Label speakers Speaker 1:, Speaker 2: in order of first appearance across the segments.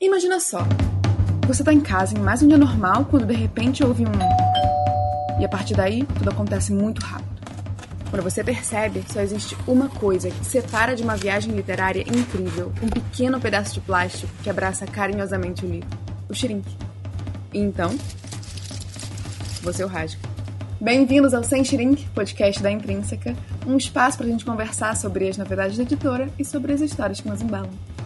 Speaker 1: Imagina só. Você tá em casa em mais um dia normal quando de repente ouve um. E a partir daí, tudo acontece muito rápido. Quando você percebe, só existe uma coisa que separa de uma viagem literária incrível um pequeno pedaço de plástico que abraça carinhosamente o livro: o shrink. E então, você o rasga. Bem-vindos ao Sem Shrink, podcast da Intrínseca, um espaço para a gente conversar sobre as novidades da editora e sobre as histórias que nos embalam.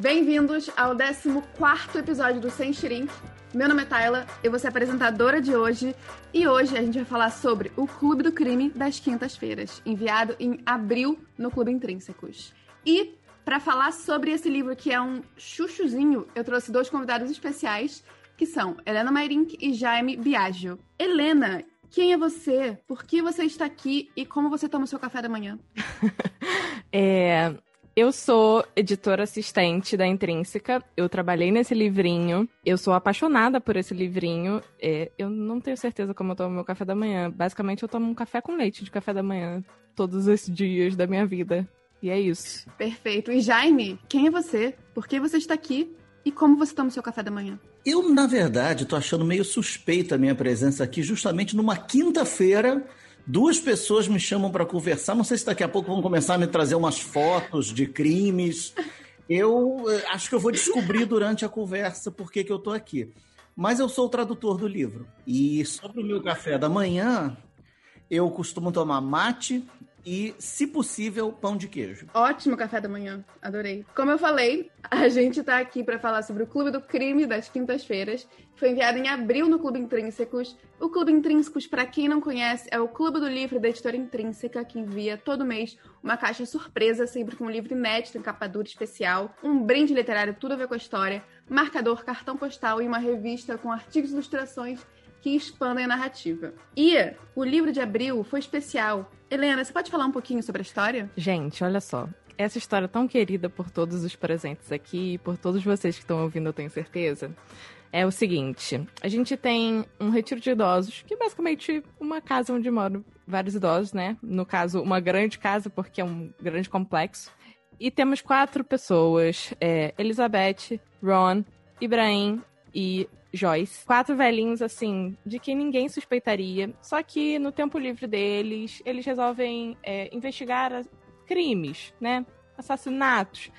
Speaker 1: Bem-vindos ao 14 episódio do Sem Shrink. Meu nome é Tayla, eu vou ser apresentadora de hoje e hoje a gente vai falar sobre o Clube do Crime das Quintas-Feiras, enviado em abril no Clube Intrínsecos. E para falar sobre esse livro que é um chuchuzinho, eu trouxe dois convidados especiais que são Helena Mairink e Jaime Biagio. Helena, quem é você? Por que você está aqui e como você toma o seu café da manhã?
Speaker 2: é, eu sou editora assistente da Intrínseca. Eu trabalhei nesse livrinho. Eu sou apaixonada por esse livrinho. É, eu não tenho certeza como eu tomo meu café da manhã. Basicamente, eu tomo um café com leite de café da manhã todos os dias da minha vida. E é isso.
Speaker 1: Perfeito. E Jaime, quem é você? Por que você está aqui? E como você toma o seu café da manhã?
Speaker 3: Eu, na verdade, estou achando meio suspeita a minha presença aqui, justamente numa quinta-feira. Duas pessoas me chamam para conversar. Não sei se daqui a pouco vão começar a me trazer umas fotos de crimes. Eu eh, acho que eu vou descobrir durante a conversa por que, que eu estou aqui. Mas eu sou o tradutor do livro. E sobre o meu café da manhã, eu costumo tomar mate, e, se possível, pão de queijo.
Speaker 1: Ótimo café da manhã, adorei. Como eu falei, a gente tá aqui para falar sobre o Clube do Crime das quintas-feiras. Foi enviado em abril no Clube Intrínsecos. O Clube Intrínsecos, para quem não conhece, é o clube do livro da editora Intrínseca, que envia todo mês uma caixa surpresa, sempre com um livro inédito em capa dura especial, um brinde literário tudo a ver com a história, marcador, cartão postal e uma revista com artigos e ilustrações que expandem a narrativa. E o livro de abril foi especial. Helena, você pode falar um pouquinho sobre a história?
Speaker 2: Gente, olha só. Essa história tão querida por todos os presentes aqui e por todos vocês que estão ouvindo, eu tenho certeza. É o seguinte: a gente tem um retiro de idosos, que é basicamente uma casa onde moram vários idosos, né? No caso, uma grande casa, porque é um grande complexo. E temos quatro pessoas: é, Elizabeth, Ron, Ibrahim e Joyce. Quatro velhinhos, assim, de que ninguém suspeitaria. Só que no tempo livre deles, eles resolvem é, investigar crimes, né? Assassinatos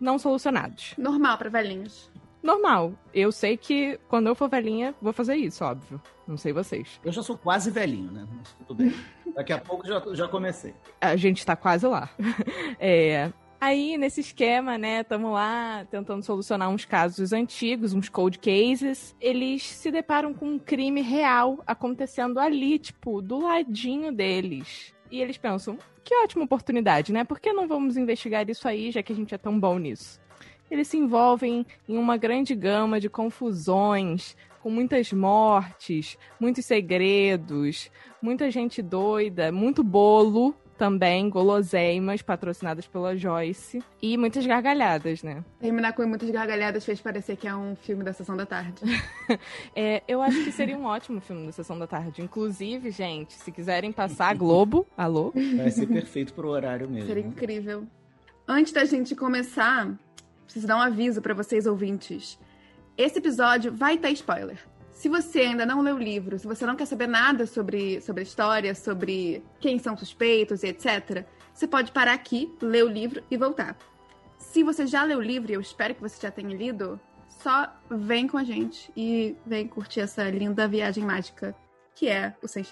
Speaker 2: não solucionados.
Speaker 1: Normal para velhinhos.
Speaker 2: Normal. Eu sei que quando eu for velhinha, vou fazer isso, óbvio. Não sei vocês.
Speaker 3: Eu já sou quase velhinho, né? Mas tudo bem. Daqui a pouco já, já comecei.
Speaker 2: A gente tá quase lá. é, Aí, nesse esquema, né, estamos lá tentando solucionar uns casos antigos, uns cold cases. Eles se deparam com um crime real acontecendo ali, tipo, do ladinho deles. E eles pensam, que ótima oportunidade, né? Por que não vamos investigar isso aí, já que a gente é tão bom nisso? Eles se envolvem em uma grande gama de confusões, com muitas mortes, muitos segredos, muita gente doida, muito bolo, também guloseimas patrocinadas pela Joyce e muitas gargalhadas, né?
Speaker 1: Terminar com muitas gargalhadas fez parecer que é um filme da Sessão da Tarde.
Speaker 2: é, eu acho que seria um ótimo filme da Sessão da Tarde. Inclusive, gente, se quiserem passar Globo, alô?
Speaker 3: Vai ser perfeito pro horário mesmo.
Speaker 1: Seria incrível. Antes da gente começar, preciso dar um aviso para vocês ouvintes. Esse episódio vai ter spoiler. Se você ainda não leu o livro, se você não quer saber nada sobre, sobre a história, sobre quem são suspeitos e etc., você pode parar aqui, ler o livro e voltar. Se você já leu o livro, e eu espero que você já tenha lido, só vem com a gente e vem curtir essa linda viagem mágica que é o Sem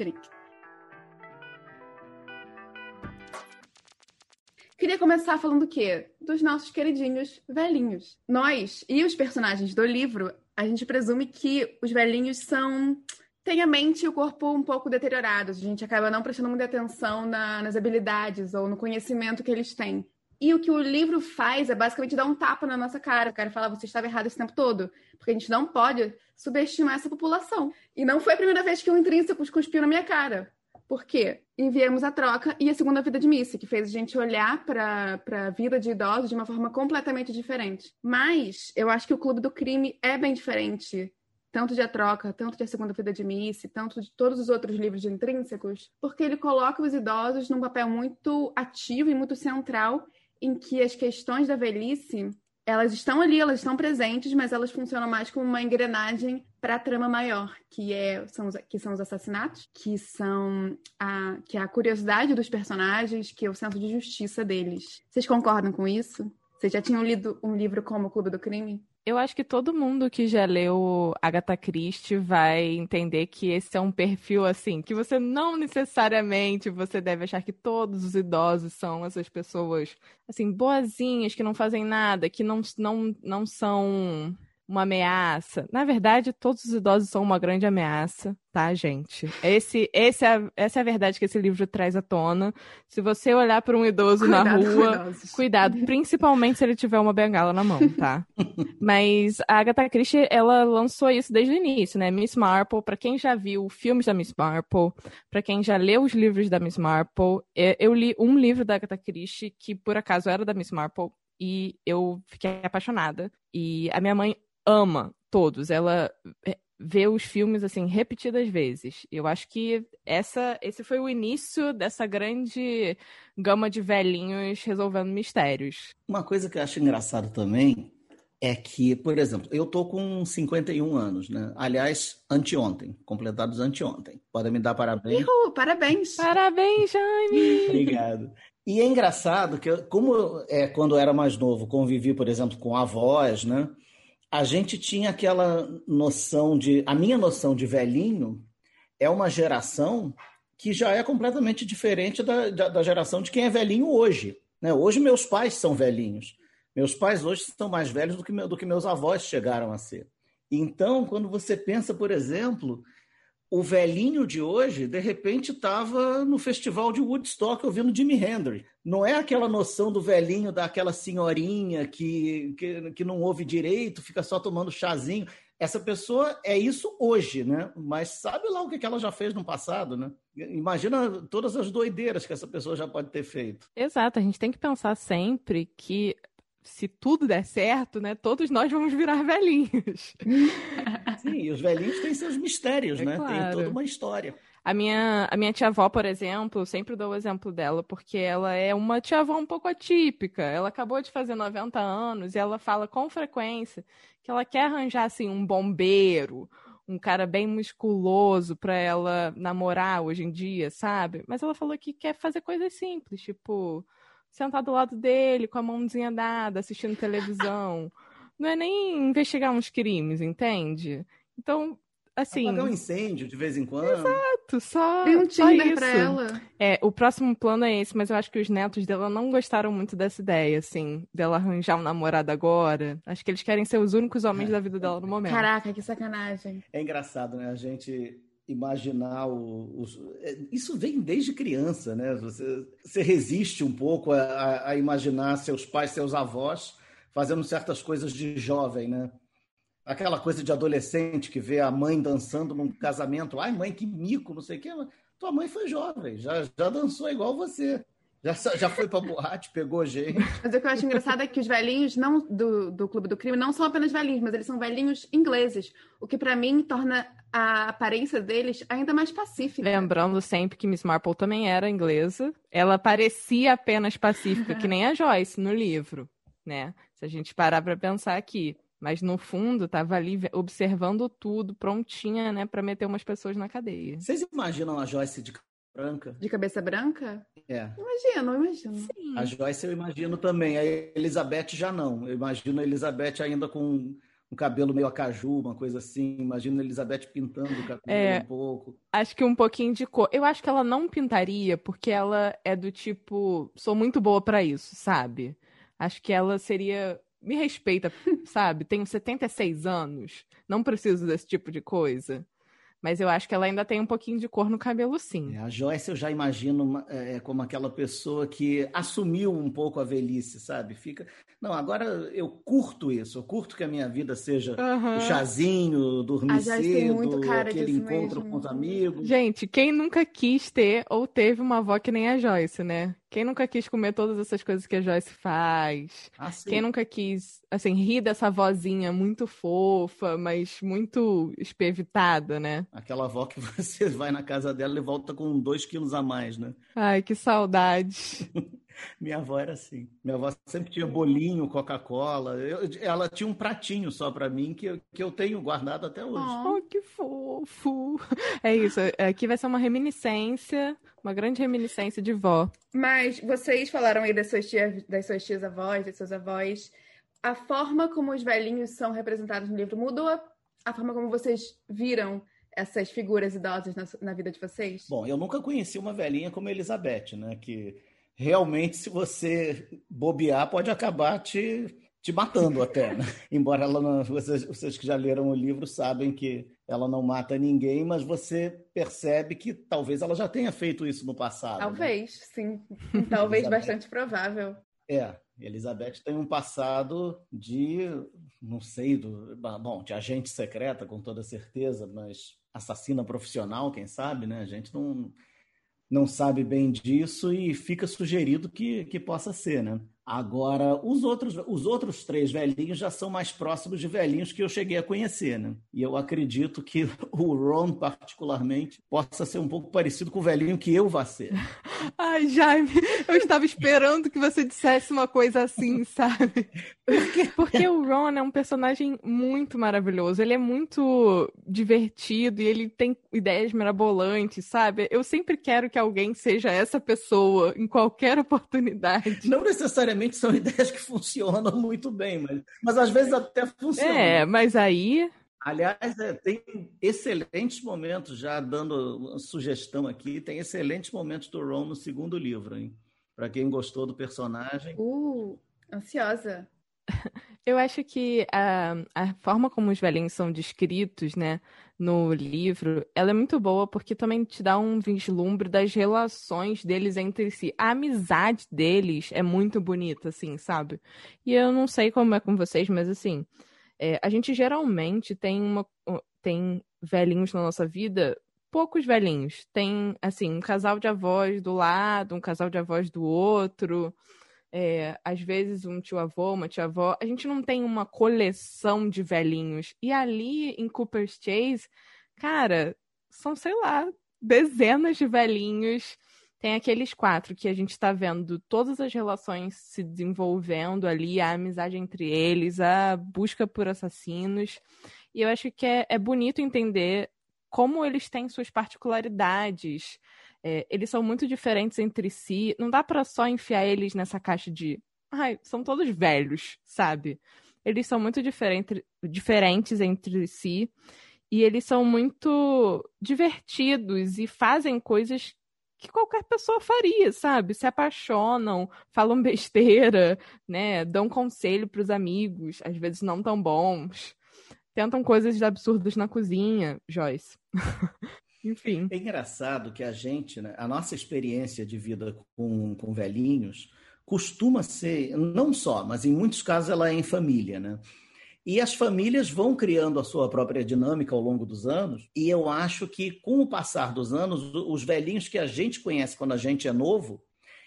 Speaker 1: Queria começar falando o quê? Dos nossos queridinhos velhinhos. Nós e os personagens do livro a gente presume que os velhinhos são têm a mente e o corpo um pouco deteriorados. A gente acaba não prestando muita atenção na, nas habilidades ou no conhecimento que eles têm. E o que o livro faz é basicamente dar um tapa na nossa cara. O cara fala, você estava errado esse tempo todo. Porque a gente não pode subestimar essa população. E não foi a primeira vez que um intrínseco cuspiu na minha cara. Por quê? Enviamos a troca e a segunda vida de Missy, que fez a gente olhar para a vida de idosos de uma forma completamente diferente. Mas eu acho que o Clube do Crime é bem diferente tanto de A Troca, tanto de A Segunda Vida de Missy, tanto de todos os outros livros intrínsecos, porque ele coloca os idosos num papel muito ativo e muito central em que as questões da velhice elas estão ali, elas estão presentes, mas elas funcionam mais como uma engrenagem para a trama maior, que, é, são, os, que são os assassinatos, que são a, que é a curiosidade dos personagens, que é o senso de justiça deles. Vocês concordam com isso? Vocês já tinham lido um livro como O Clube do Crime?
Speaker 2: Eu acho que todo mundo que já leu Agatha Christie vai entender que esse é um perfil assim, que você não necessariamente você deve achar que todos os idosos são essas pessoas assim boazinhas que não fazem nada, que não não, não são uma ameaça. Na verdade, todos os idosos são uma grande ameaça, tá, gente? Esse, esse é, essa é a verdade que esse livro traz à tona. Se você olhar para um idoso cuidado, na rua, cuidado, principalmente se ele tiver uma bengala na mão, tá? Mas a Agatha Christie, ela lançou isso desde o início, né? Miss Marple, para quem já viu filmes da Miss Marple, para quem já leu os livros da Miss Marple, é, eu li um livro da Agatha Christie que por acaso era da Miss Marple e eu fiquei apaixonada. E a minha mãe ama todos. Ela é, vê os filmes assim repetidas vezes. Eu acho que essa, esse foi o início dessa grande gama de velhinhos resolvendo mistérios.
Speaker 4: Uma coisa que eu acho engraçado também é que, por exemplo, eu tô com 51 anos, né? Aliás, anteontem, completados anteontem. Podem me dar parabéns.
Speaker 1: Uhul, parabéns.
Speaker 2: Parabéns, Jaime.
Speaker 4: Obrigado. E é engraçado que, como é, quando eu era mais novo, convivi, por exemplo, com avós, né? A gente tinha aquela noção de. A minha noção de velhinho é uma geração que já é completamente diferente da, da, da geração de quem é velhinho hoje. Né? Hoje, meus pais são velhinhos. Meus pais hoje estão mais velhos do que, meu, do que meus avós chegaram a ser. Então, quando você pensa, por exemplo, o velhinho de hoje, de repente, estava no festival de Woodstock ouvindo Jimi Hendrix. Não é aquela noção do velhinho, daquela senhorinha que, que, que não ouve direito, fica só tomando chazinho. Essa pessoa é isso hoje, né? Mas sabe lá o que ela já fez no passado, né? Imagina todas as doideiras que essa pessoa já pode ter feito.
Speaker 2: Exato, a gente tem que pensar sempre que se tudo der certo, né, todos nós vamos virar velhinhos.
Speaker 4: Sim, e os velhinhos têm seus mistérios, é né? Claro. Tem toda uma história.
Speaker 2: A minha, a minha tia-avó, por exemplo, sempre dou o exemplo dela, porque ela é uma tia-avó um pouco atípica. Ela acabou de fazer 90 anos e ela fala com frequência que ela quer arranjar, assim, um bombeiro, um cara bem musculoso para ela namorar hoje em dia, sabe? Mas ela falou que quer fazer coisas simples, tipo sentar do lado dele, com a mãozinha dada, assistindo televisão. Não é nem investigar uns crimes, entende? Então, assim.
Speaker 4: Apagar um incêndio de vez em quando.
Speaker 2: Exato, só.
Speaker 1: Tem um
Speaker 2: Tinder
Speaker 1: pra ela.
Speaker 2: É, o próximo plano é esse, mas eu acho que os netos dela não gostaram muito dessa ideia, assim, dela arranjar um namorado agora. Acho que eles querem ser os únicos homens é. da vida dela no momento.
Speaker 1: Caraca, que sacanagem.
Speaker 4: É engraçado, né? A gente imaginar o, é, isso vem desde criança, né? Você, você resiste um pouco a, a, imaginar seus pais, seus avós fazendo certas coisas de jovem, né? Aquela coisa de adolescente que vê a mãe dançando num casamento, ai mãe que mico, não sei o quê. Tua mãe foi jovem, já, já dançou igual você. Já, já foi pra boate, pegou gente.
Speaker 1: Mas o que eu acho engraçado é que os velhinhos não do, do Clube do Crime não são apenas velhinhos, mas eles são velhinhos ingleses. O que para mim torna a aparência deles ainda mais pacífica.
Speaker 2: Lembrando sempre que Miss Marple também era inglesa. Ela parecia apenas pacífica, que nem a Joyce no livro, né? Se a gente parar pra pensar aqui. Mas no fundo, tava ali observando tudo, prontinha, né, para meter umas pessoas na cadeia.
Speaker 4: Vocês imaginam a Joyce de branca.
Speaker 1: De cabeça branca?
Speaker 4: É.
Speaker 1: Imagino, imagino.
Speaker 4: Sim. A Joyce eu imagino também. A Elizabeth já não. Eu imagino a Elizabeth ainda com um cabelo meio acaju, uma coisa assim. Imagino a Elizabeth pintando o cabelo é, um pouco.
Speaker 2: Acho que um pouquinho de cor. Eu acho que ela não pintaria porque ela é do tipo, sou muito boa para isso, sabe? Acho que ela seria me respeita, sabe? Tenho 76 anos, não preciso desse tipo de coisa. Mas eu acho que ela ainda tem um pouquinho de cor no cabelo, sim.
Speaker 4: É, a Joyce eu já imagino é, como aquela pessoa que assumiu um pouco a velhice, sabe? Fica. Não, agora eu curto isso. Eu curto que a minha vida seja uhum. o chazinho, dormir cedo, aquele encontro mesmo. com os amigos.
Speaker 2: Gente, quem nunca quis ter ou teve uma avó que nem a Joyce, né? Quem nunca quis comer todas essas coisas que a Joyce faz? Ah, Quem nunca quis, assim, rir dessa vozinha muito fofa, mas muito espevitada, né?
Speaker 4: Aquela avó que você vai na casa dela e volta com dois quilos a mais, né?
Speaker 2: Ai, que saudade.
Speaker 4: Minha avó era assim. Minha avó sempre tinha bolinho, Coca-Cola. Ela tinha um pratinho só para mim que eu, que eu tenho guardado até hoje.
Speaker 2: Oh, que fofo! É isso. Aqui vai ser uma reminiscência, uma grande reminiscência de vó.
Speaker 1: Mas vocês falaram aí das suas tias, das suas tias avós, das suas avós. A forma como os velhinhos são representados no livro mudou a, a forma como vocês viram essas figuras idosas na, na vida de vocês?
Speaker 4: Bom, eu nunca conheci uma velhinha como Elizabeth, né? Que realmente, se você bobear, pode acabar te, te matando até. Né? Embora ela não, vocês, vocês que já leram o livro sabem que ela não mata ninguém, mas você percebe que talvez ela já tenha feito isso no passado.
Speaker 1: Né? Talvez, né? sim. Talvez bastante provável.
Speaker 4: É, Elizabeth tem um passado de, não sei, do, bom, de agente secreta, com toda certeza, mas assassina profissional, quem sabe, né? A gente não não sabe bem disso e fica sugerido que, que possa ser, né? Agora, os outros, os outros três velhinhos já são mais próximos de velhinhos que eu cheguei a conhecer, né? E eu acredito que o Ron, particularmente, possa ser um pouco parecido com o velhinho que eu vá ser.
Speaker 2: Ai, Jaime, eu estava esperando que você dissesse uma coisa assim, sabe? Porque o Ron é um personagem muito maravilhoso. Ele é muito divertido e ele tem ideias mirabolantes, sabe? Eu sempre quero que alguém seja essa pessoa em qualquer oportunidade.
Speaker 4: Não necessariamente necessariamente são ideias que funcionam muito bem, mas, mas às vezes até funcionam.
Speaker 2: É, mas aí.
Speaker 4: Aliás, é, tem excelentes momentos, já dando uma sugestão aqui, tem excelentes momentos do Ron no segundo livro, hein? Para quem gostou do personagem.
Speaker 1: Uh, ansiosa.
Speaker 2: Eu acho que a, a forma como os velhinhos são descritos, né, no livro, ela é muito boa porque também te dá um vislumbre das relações deles entre si. A amizade deles é muito bonita, assim, sabe? E eu não sei como é com vocês, mas assim, é, a gente geralmente tem uma tem velhinhos na nossa vida, poucos velhinhos. Tem, assim, um casal de avós do lado, um casal de avós do outro é, às vezes um tio-avô, uma tia-avó, a gente não tem uma coleção de velhinhos. E ali em Cooper's Chase, cara, são, sei lá, dezenas de velhinhos. Tem aqueles quatro que a gente está vendo todas as relações se desenvolvendo ali, a amizade entre eles, a busca por assassinos. E eu acho que é, é bonito entender como eles têm suas particularidades. É, eles são muito diferentes entre si. Não dá para só enfiar eles nessa caixa de. Ai, são todos velhos, sabe? Eles são muito diferente, diferentes entre si. E eles são muito divertidos e fazem coisas que qualquer pessoa faria, sabe? Se apaixonam, falam besteira, né? Dão conselho para os amigos, às vezes não tão bons. Tentam coisas absurdas na cozinha, Joyce. Enfim.
Speaker 4: É engraçado que a gente, né, a nossa experiência de vida com, com velhinhos costuma ser, não só, mas em muitos casos ela é em família, né? E as famílias vão criando a sua própria dinâmica ao longo dos anos, e eu acho que com o passar dos anos, os velhinhos que a gente conhece quando a gente é novo,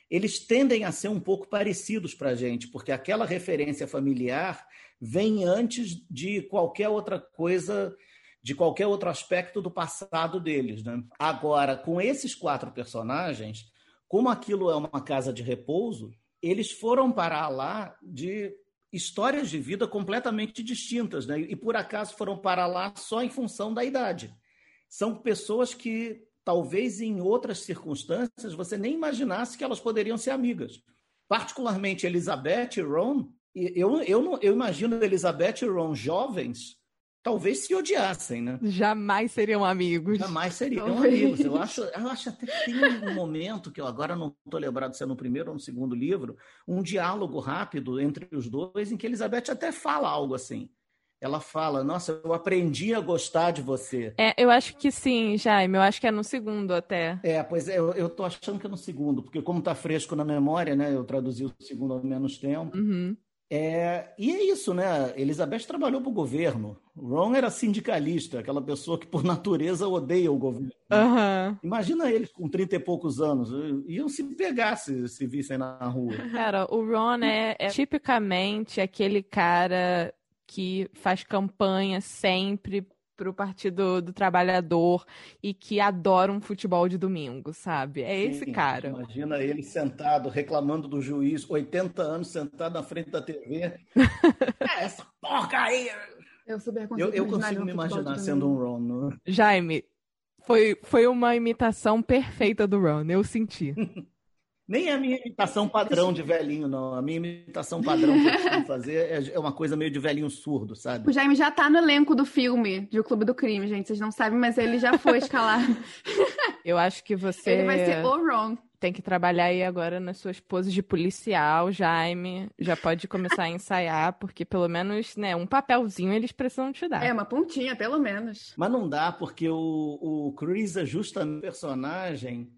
Speaker 4: eles tendem a ser um pouco parecidos para a gente, porque aquela referência familiar vem antes de qualquer outra coisa de qualquer outro aspecto do passado deles. Né? Agora, com esses quatro personagens, como aquilo é uma casa de repouso, eles foram parar lá de histórias de vida completamente distintas, né? E por acaso foram parar lá só em função da idade. São pessoas que talvez em outras circunstâncias você nem imaginasse que elas poderiam ser amigas. Particularmente Elizabeth e Ron, eu, eu, eu imagino Elizabeth e Ron jovens talvez se odiassem, né?
Speaker 2: Jamais seriam amigos.
Speaker 4: Jamais seriam talvez. amigos. Eu acho, eu acho até que tem um momento que eu agora não estou lembrado se é no primeiro ou no segundo livro, um diálogo rápido entre os dois em que Elizabeth até fala algo assim. Ela fala, nossa, eu aprendi a gostar de você.
Speaker 2: É, eu acho que sim, Jaime. Eu acho que é no segundo até.
Speaker 4: É, pois é, eu, eu tô achando que é no segundo, porque como tá fresco na memória, né? Eu traduzi o segundo há menos tempo.
Speaker 2: Uhum.
Speaker 4: É, e é isso, né? Elizabeth trabalhou para o governo. Ron era sindicalista, aquela pessoa que, por natureza, odeia o governo.
Speaker 2: Uhum.
Speaker 4: Imagina eles com 30 e poucos anos. Iam se pegar se, se vissem na rua.
Speaker 2: Cara, o Ron é, é tipicamente aquele cara que faz campanha sempre pro Partido do Trabalhador e que adoram futebol de domingo, sabe? É esse Sim, cara.
Speaker 4: Imagina ele sentado, reclamando do juiz, 80 anos sentado na frente da TV. é essa porca aí!
Speaker 1: Eu, super
Speaker 4: consigo eu, eu consigo me imaginar sendo um Ron. Não?
Speaker 2: Jaime, foi, foi uma imitação perfeita do Ron, eu senti.
Speaker 4: Nem é a minha imitação padrão de velhinho, não. A minha imitação padrão que eu costumo fazer é, é uma coisa meio de velhinho surdo, sabe?
Speaker 1: O Jaime já tá no elenco do filme de O Clube do Crime, gente. Vocês não sabem, mas ele já foi escalado.
Speaker 2: Eu acho que você.
Speaker 1: Ele vai ser o Ron.
Speaker 2: Tem que trabalhar aí agora nas suas poses de policial, Jaime. Já pode começar a ensaiar, porque pelo menos, né, um papelzinho eles precisam te dar.
Speaker 1: É, uma pontinha, pelo menos.
Speaker 4: Mas não dá, porque o, o Chris é justamente um personagem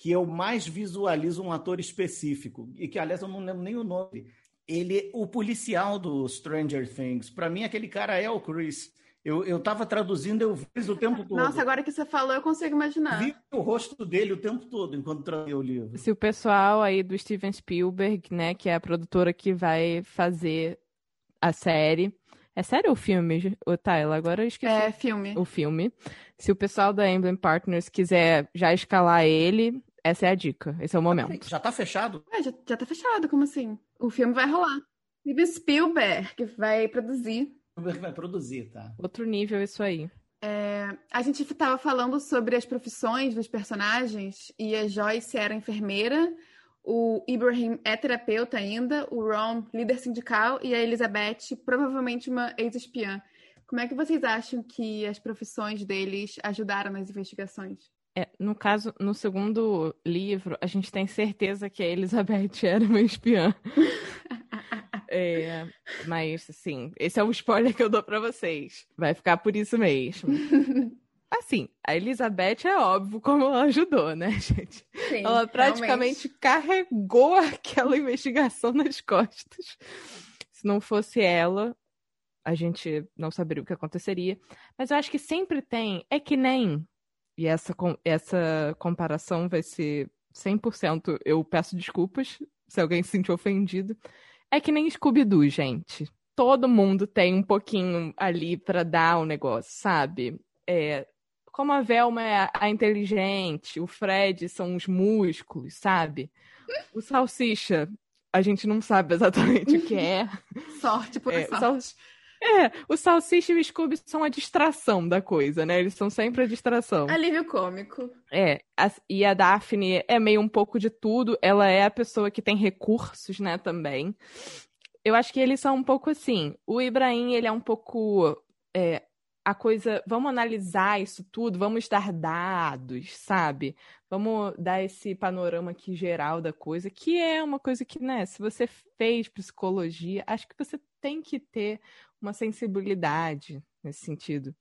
Speaker 4: que eu mais visualizo um ator específico, e que, aliás, eu não lembro nem o nome. Ele, o policial do Stranger Things. Para mim, aquele cara é o Chris. Eu, eu tava traduzindo, eu vi o tempo todo.
Speaker 1: Nossa, agora que você falou, eu consigo imaginar.
Speaker 4: Vi o rosto dele o tempo todo enquanto traduzia o livro.
Speaker 2: Se o pessoal aí do Steven Spielberg, né, que é a produtora que vai fazer a série. É série ou filme, o Tyler? Agora eu esqueci.
Speaker 1: É filme.
Speaker 2: O filme. Se o pessoal da Emblem Partners quiser já escalar ele, essa é a dica, esse é o momento.
Speaker 4: Já tá fechado?
Speaker 1: É, já, já tá fechado, como assim? O filme vai rolar. Steven Spielberg vai produzir.
Speaker 4: Spielberg vai produzir, tá?
Speaker 2: Outro nível isso aí.
Speaker 1: É, a gente estava falando sobre as profissões dos personagens e a Joyce era enfermeira, o Ibrahim é terapeuta ainda, o Ron líder sindical e a Elizabeth provavelmente uma ex-espiã. Como é que vocês acham que as profissões deles ajudaram nas investigações?
Speaker 2: É, no caso, no segundo livro, a gente tem certeza que a Elizabeth era uma espiã. é, mas, assim, esse é o spoiler que eu dou para vocês. Vai ficar por isso mesmo. Assim, a Elizabeth é óbvio como ela ajudou, né, gente? Sim, ela praticamente realmente. carregou aquela investigação nas costas. Se não fosse ela, a gente não saberia o que aconteceria. Mas eu acho que sempre tem. É que nem e essa, essa comparação vai ser 100%. Eu peço desculpas se alguém se sentiu ofendido. É que nem Scooby-Doo, gente. Todo mundo tem um pouquinho ali para dar o um negócio, sabe? É, como a Velma é a inteligente, o Fred são os músculos, sabe? O Salsicha, a gente não sabe exatamente o que é.
Speaker 1: Sorte por é, sorte.
Speaker 2: É, o Salsicha e o Scooby são a distração da coisa, né? Eles são sempre a distração.
Speaker 1: Alívio cômico.
Speaker 2: É, a, e a Daphne é meio um pouco de tudo. Ela é a pessoa que tem recursos, né, também. Eu acho que eles são um pouco assim. O Ibrahim, ele é um pouco. É, a coisa. Vamos analisar isso tudo, vamos dar dados, sabe? Vamos dar esse panorama aqui geral da coisa, que é uma coisa que, né, se você fez psicologia, acho que você tem que ter uma sensibilidade nesse sentido.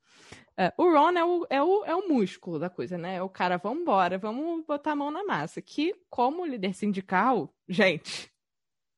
Speaker 2: Uh, o Ron é o, é, o, é o músculo da coisa, né? É o cara, vamos embora, vamos botar a mão na massa. Que, como líder sindical, gente,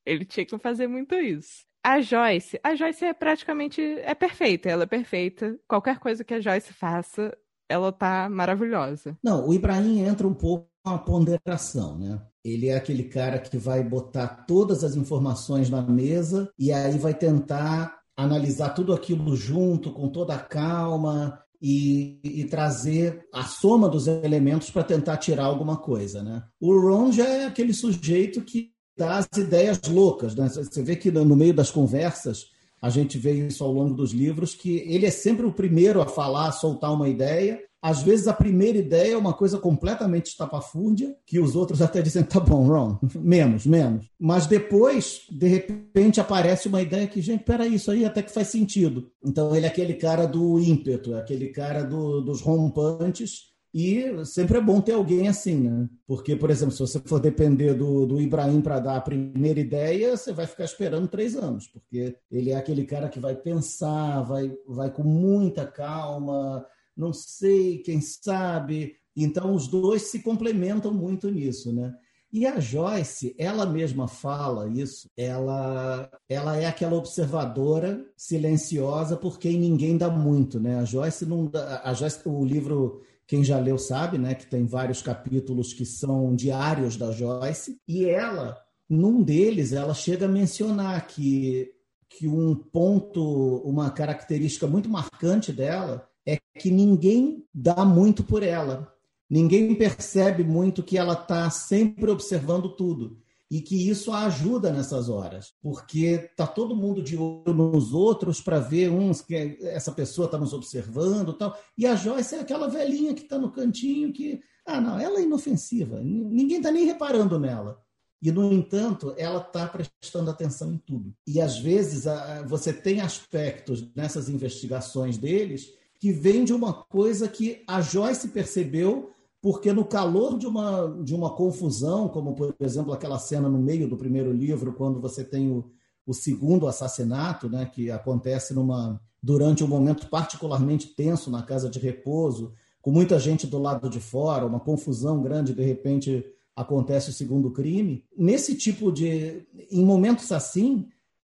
Speaker 2: ele tinha que fazer muito isso. A Joyce, a Joyce é praticamente é perfeita, ela é perfeita. Qualquer coisa que a Joyce faça, ela tá maravilhosa.
Speaker 4: Não, o Ibrahim entra um pouco com a ponderação, né? Ele é aquele cara que vai botar todas as informações na mesa e aí vai tentar analisar tudo aquilo junto, com toda a calma, e, e, trazer a soma dos elementos para tentar tirar alguma coisa. Né? O Ron já é aquele sujeito que dá as ideias loucas. Né? Você vê que no meio das conversas, a gente vê isso ao longo dos livros, que ele é sempre o primeiro a falar, a soltar uma ideia, às vezes a primeira ideia é uma coisa completamente estapafúrdia, que os outros até dizem, tá bom, Ron, menos, menos. Mas depois, de repente, aparece uma ideia que, gente, peraí, isso aí até que faz sentido. Então ele é aquele cara do ímpeto, é aquele cara do, dos rompantes, e sempre é bom ter alguém assim, né? Porque, por exemplo, se você for depender do, do Ibrahim para dar a primeira ideia, você vai ficar esperando três anos, porque ele é aquele cara que vai pensar, vai, vai com muita calma, não sei, quem sabe. Então, os dois se complementam muito nisso, né? E a Joyce, ela mesma fala isso, ela, ela é aquela observadora silenciosa por quem ninguém dá muito, né? A Joyce não dá, a Joyce, o livro quem já leu sabe, né, que tem vários capítulos que são diários da Joyce, e ela, num deles, ela chega a mencionar que que um ponto, uma característica muito marcante dela é que ninguém dá muito por ela. Ninguém percebe muito que ela está sempre observando tudo e que isso ajuda nessas horas, porque tá todo mundo de olho nos outros para ver uns que essa pessoa está nos observando, tal. E a Joyce é aquela velhinha que está no cantinho que, ah, não, ela é inofensiva, ninguém está nem reparando nela. E, no entanto, ela está prestando atenção em tudo. E, às vezes, você tem aspectos nessas investigações deles que vêm de uma coisa que a Joyce percebeu porque no calor de uma, de uma confusão, como por exemplo aquela cena no meio do primeiro livro, quando você tem o, o segundo assassinato, né, que acontece numa, durante um momento particularmente tenso na casa de repouso, com muita gente do lado de fora, uma confusão grande, de repente acontece o segundo crime. Nesse tipo de. Em momentos assim,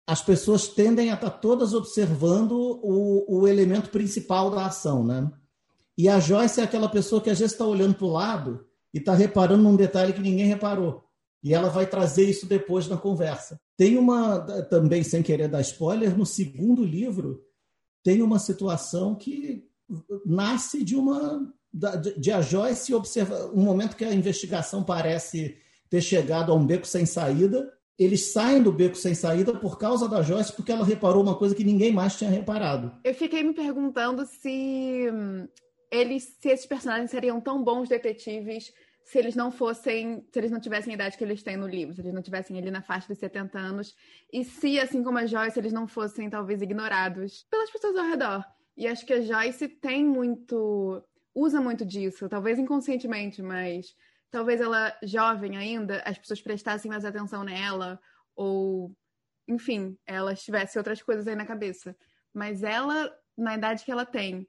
Speaker 4: as pessoas tendem a estar todas observando o, o elemento principal da ação, né? E a Joyce é aquela pessoa que às vezes está olhando para o lado e está reparando num detalhe que ninguém reparou. E ela vai trazer isso depois na conversa. Tem uma, também sem querer dar spoiler, no segundo livro, tem uma situação que nasce de uma. de a Joyce observar um momento que a investigação parece ter chegado a um beco sem saída. Eles saem do beco sem saída por causa da Joyce, porque ela reparou uma coisa que ninguém mais tinha reparado.
Speaker 1: Eu fiquei me perguntando se eles, se esses personagens seriam tão bons detetives se eles não fossem, se eles não tivessem a idade que eles têm no livro, se eles não tivessem ali na faixa dos 70 anos, e se, assim como a Joyce, eles não fossem talvez ignorados pelas pessoas ao redor. E acho que a Joyce tem muito, usa muito disso, talvez inconscientemente, mas talvez ela jovem ainda, as pessoas prestassem mais atenção nela, ou, enfim, ela tivesse outras coisas aí na cabeça. Mas ela, na idade que ela tem,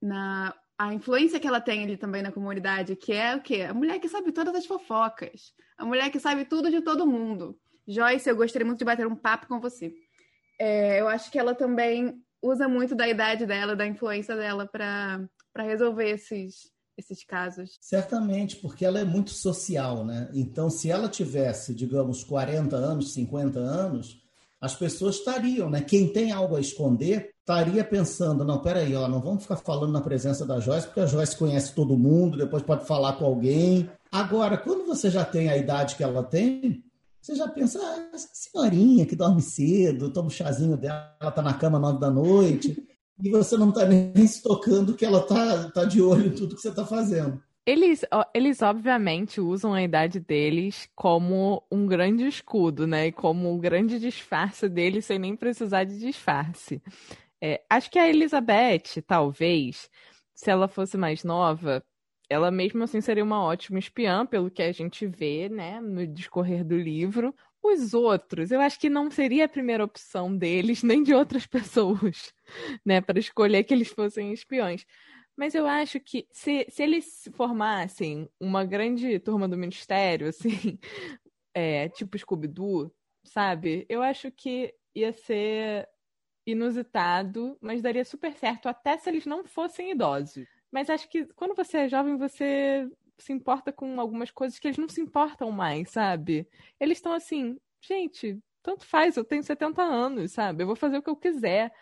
Speaker 1: na a influência que ela tem ali também na comunidade, que é o quê? A mulher que sabe todas as fofocas. A mulher que sabe tudo de todo mundo. Joyce, eu gostaria muito de bater um papo com você. É, eu acho que ela também usa muito da idade dela, da influência dela para resolver esses, esses casos.
Speaker 4: Certamente, porque ela é muito social, né? Então, se ela tivesse, digamos, 40 anos, 50 anos, as pessoas estariam, né? Quem tem algo a esconder estaria pensando, não, peraí, ó, não vamos ficar falando na presença da Joyce, porque a Joyce conhece todo mundo, depois pode falar com alguém. Agora, quando você já tem a idade que ela tem, você já pensa, ah, essa senhorinha que dorme cedo, toma o um chazinho dela, ela tá na cama nove da noite, e você não está nem se tocando que ela tá, tá de olho em tudo que você está fazendo.
Speaker 2: Eles, eles obviamente usam a idade deles como um grande escudo, né? E como um grande disfarce deles sem nem precisar de disfarce. É, acho que a Elizabeth, talvez, se ela fosse mais nova, ela mesmo assim seria uma ótima espiã, pelo que a gente vê, né, no discorrer do livro. Os outros, eu acho que não seria a primeira opção deles, nem de outras pessoas, né, para escolher que eles fossem espiões. Mas eu acho que se, se eles formassem uma grande turma do ministério, assim, é, tipo Scooby-Doo, sabe? Eu acho que ia ser inusitado, mas daria super certo, até se eles não fossem idosos. Mas acho que quando você é jovem, você se importa com algumas coisas que eles não se importam mais, sabe? Eles estão assim, gente, tanto faz, eu tenho 70 anos, sabe? Eu vou fazer o que eu quiser.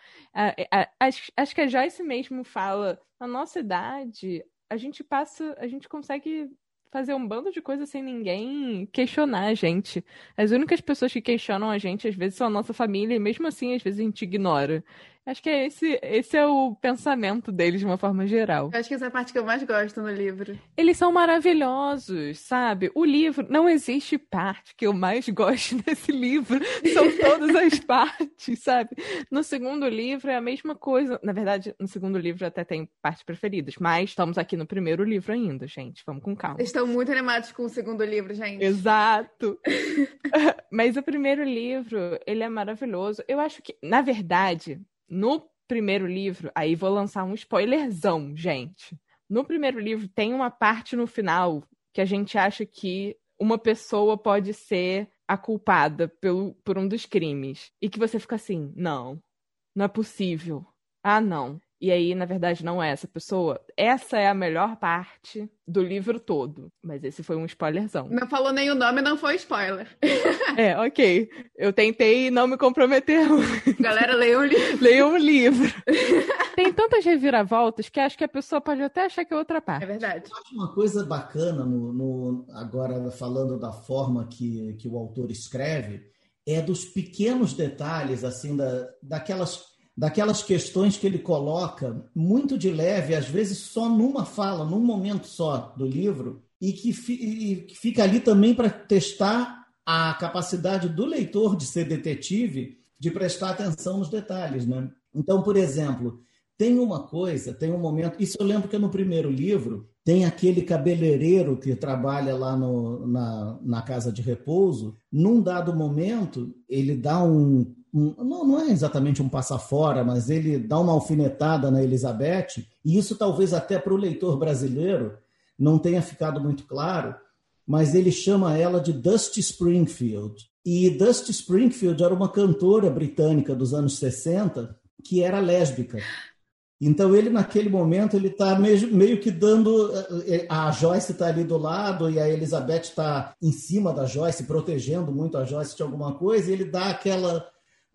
Speaker 2: Acho, acho que a Joyce mesmo fala, na nossa idade, a gente passa, a gente consegue fazer um bando de coisas sem ninguém questionar a gente. As únicas pessoas que questionam a gente, às vezes, são a nossa família, e mesmo assim, às vezes, a gente ignora. Acho que é esse, esse é o pensamento deles de uma forma geral.
Speaker 1: Eu acho que essa é a parte que eu mais gosto no livro.
Speaker 2: Eles são maravilhosos, sabe? O livro, não existe parte que eu mais gosto nesse livro. São todas as partes, sabe? No segundo livro é a mesma coisa. Na verdade, no segundo livro até tem partes preferidas, mas estamos aqui no primeiro livro ainda, gente. Vamos com calma.
Speaker 1: Estão muito animados com o segundo livro, gente.
Speaker 2: Exato. mas o primeiro livro, ele é maravilhoso. Eu acho que, na verdade, no primeiro livro, aí vou lançar um spoilerzão, gente. No primeiro livro tem uma parte no final que a gente acha que uma pessoa pode ser a culpada pelo, por um dos crimes. E que você fica assim, não, não é possível. Ah, não. E aí, na verdade, não é essa pessoa. Essa é a melhor parte do livro todo. Mas esse foi um spoilerzão.
Speaker 1: Não falou nem o nome, não foi spoiler.
Speaker 2: é, ok. Eu tentei não me comprometer.
Speaker 1: Galera, leiam o livro.
Speaker 2: Leiam o livro. Tem tantas reviravoltas que acho que a pessoa pode até achar que é outra parte.
Speaker 1: É verdade.
Speaker 4: Eu acho uma coisa bacana, no, no, agora falando da forma que, que o autor escreve, é dos pequenos detalhes, assim, da, daquelas daquelas questões que ele coloca muito de leve, às vezes só numa fala, num momento só do livro, e que, e que fica ali também para testar a capacidade do leitor de ser detetive, de prestar atenção nos detalhes. Né? Então, por exemplo, tem uma coisa, tem um momento. Isso eu lembro que no primeiro livro tem aquele cabeleireiro que trabalha lá no, na, na casa de repouso. Num dado momento, ele dá um não, não é exatamente um passa fora, mas ele dá uma alfinetada na Elizabeth, e isso talvez até para o leitor brasileiro não tenha ficado muito claro, mas ele chama ela de Dusty Springfield. E Dusty Springfield era uma cantora britânica dos anos 60 que era lésbica. Então ele naquele momento ele está meio, meio, que dando eh, eh, a Joyce está ali do lado e a Elizabeth está em cima da Joyce protegendo muito a Joyce de alguma coisa e ele dá aquela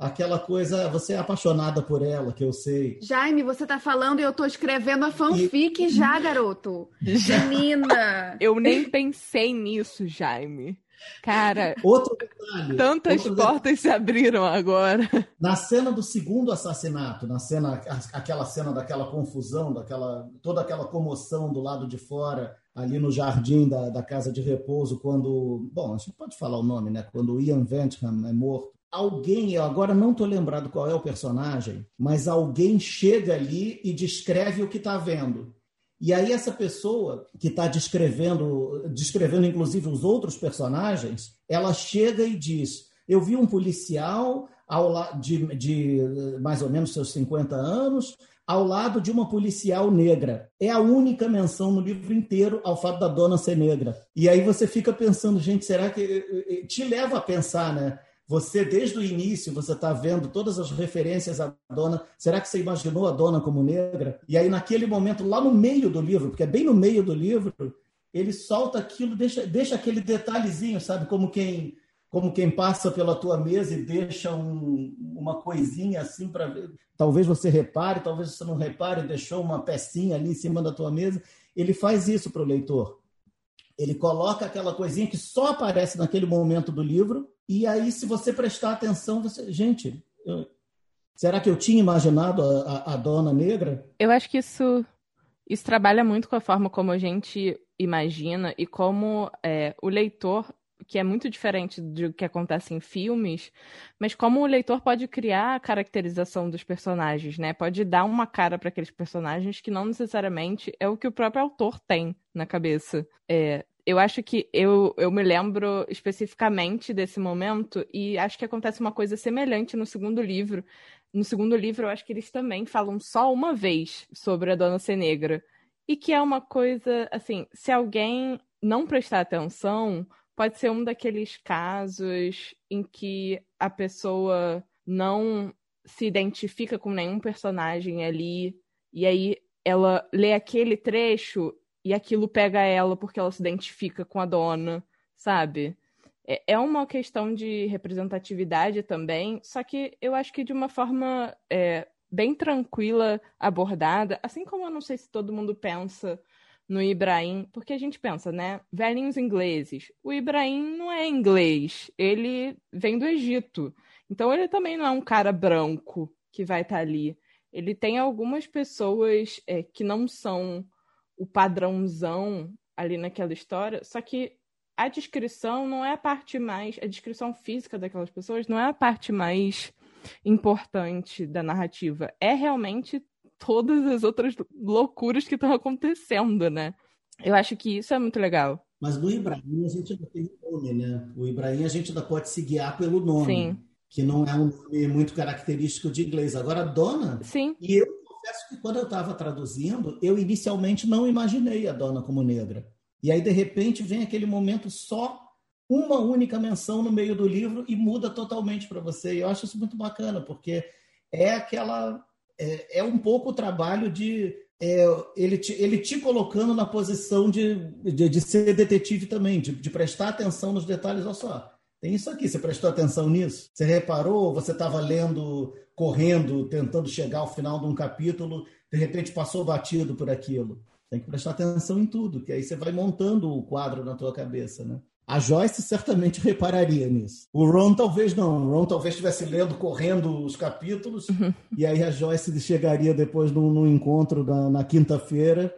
Speaker 4: aquela coisa, você é apaixonada por ela, que eu sei.
Speaker 1: Jaime, você tá falando e eu tô escrevendo a fanfic e... já, garoto. Menina!
Speaker 2: Eu nem pensei nisso, Jaime. Cara,
Speaker 4: outro detalhe,
Speaker 2: tantas
Speaker 4: outro
Speaker 2: portas detalhe. se abriram agora.
Speaker 4: Na cena do segundo assassinato, na cena, aquela cena daquela confusão, daquela toda aquela comoção do lado de fora, ali no jardim da, da casa de repouso, quando, bom, a gente pode falar o nome, né? Quando Ian Ventham é morto alguém, eu agora não estou lembrado qual é o personagem, mas alguém chega ali e descreve o que está vendo. E aí essa pessoa que está descrevendo, descrevendo inclusive os outros personagens, ela chega e diz: eu vi um policial ao de, de mais ou menos seus 50 anos, ao lado de uma policial negra. É a única menção no livro inteiro ao fato da dona ser negra. E aí você fica pensando, gente, será que. Te leva a pensar, né? Você, desde o início, você está vendo todas as referências à dona. Será que você imaginou a dona como negra? E aí, naquele momento, lá no meio do livro, porque é bem no meio do livro, ele solta aquilo, deixa, deixa aquele detalhezinho, sabe? Como quem como quem passa pela tua mesa e deixa um, uma coisinha assim para talvez você repare, talvez você não repare, deixou uma pecinha ali em cima da tua mesa. Ele faz isso para o leitor. Ele coloca aquela coisinha que só aparece naquele momento do livro e aí, se você prestar atenção, você. Gente, eu... será que eu tinha imaginado a, a, a, dona negra?
Speaker 2: Eu acho que isso, isso trabalha muito com a forma como a gente imagina e como é, o leitor, que é muito diferente do que acontece em filmes, mas como o leitor pode criar a caracterização dos personagens, né? Pode dar uma cara para aqueles personagens que não necessariamente é o que o próprio autor tem na cabeça. É, eu acho que eu, eu me lembro especificamente desse momento e acho que acontece uma coisa semelhante no segundo livro. No segundo livro, eu acho que eles também falam só uma vez sobre a Dona Negra. E que é uma coisa, assim, se alguém não prestar atenção, pode ser um daqueles casos em que a pessoa não se identifica com nenhum personagem ali, e aí ela lê aquele trecho e aquilo pega ela porque ela se identifica com a dona, sabe? É, é uma questão de representatividade também, só que eu acho que de uma forma é, bem tranquila, abordada, assim como eu não sei se todo mundo pensa no Ibrahim, porque a gente pensa, né? Velhinhos ingleses. O Ibrahim não é inglês, ele vem do Egito. Então ele também não é um cara branco que vai estar tá ali. Ele tem algumas pessoas é, que não são o padrãozão ali naquela história, só que a descrição não é a parte mais. A descrição física daquelas pessoas não é a parte mais importante da narrativa. É realmente todas as outras loucuras que estão acontecendo, né? Eu acho que isso é muito legal.
Speaker 4: Mas no Ibrahim a gente ainda tem nome, né? O Ibrahim a gente ainda pode se guiar pelo nome. Sim. Que não é um nome muito característico de inglês. Agora, Dona.
Speaker 2: Sim.
Speaker 4: E eu confesso que quando eu estava traduzindo, eu inicialmente não imaginei a dona como negra. E aí, de repente, vem aquele momento só uma única menção no meio do livro e muda totalmente para você. E eu acho isso muito bacana, porque é aquela é, é um pouco o trabalho de é, ele, te, ele te colocando na posição de, de, de ser detetive também, de, de, prestar atenção nos detalhes. Olha só, tem isso aqui, você prestou atenção nisso? Você reparou? Você estava lendo, correndo, tentando chegar ao final de um capítulo, de repente passou batido por aquilo. Tem que prestar atenção em tudo, que aí você vai montando o quadro na tua cabeça, né? A Joyce certamente repararia nisso. O Ron talvez não. O Ron talvez estivesse lendo, correndo os capítulos, uhum. e aí a Joyce chegaria depois num, encontro na, na quinta-feira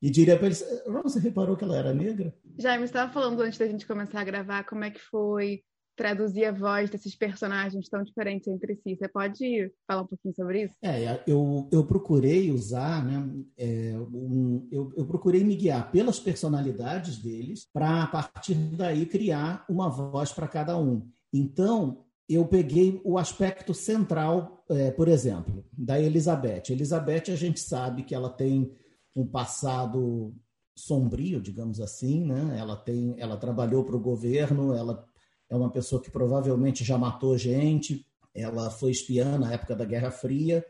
Speaker 4: e diria para ele: Ron, você reparou que ela era negra?
Speaker 1: Jaime, você estava falando antes da gente começar a gravar como é que foi traduzir a voz desses personagens tão diferentes entre si. Você pode falar um pouquinho sobre isso?
Speaker 4: É, eu, eu procurei usar, né? É, um, eu, eu procurei me guiar pelas personalidades deles para, a partir daí, criar uma voz para cada um. Então, eu peguei o aspecto central, é, por exemplo, da Elizabeth. Elizabeth, a gente sabe que ela tem um passado sombrio, digamos assim, né? Ela tem, ela trabalhou para o governo, ela é uma pessoa que provavelmente já matou gente, ela foi espiã na época da Guerra Fria.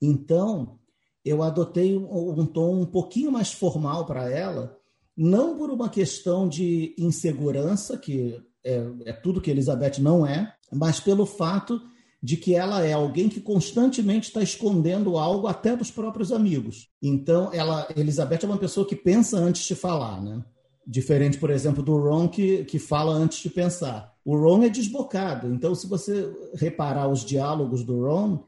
Speaker 4: Então, eu adotei um, tom um pouquinho mais formal para ela, não por uma questão de insegurança, que é, é tudo que Elizabeth não é, mas pelo fato de que ela é alguém que constantemente está escondendo algo até dos próprios amigos. Então, ela, Elizabeth é uma pessoa que pensa antes de falar, né? Diferente, por exemplo, do Ron, que, que fala antes de pensar. O Ron é desbocado, então, se você reparar os diálogos do Ron,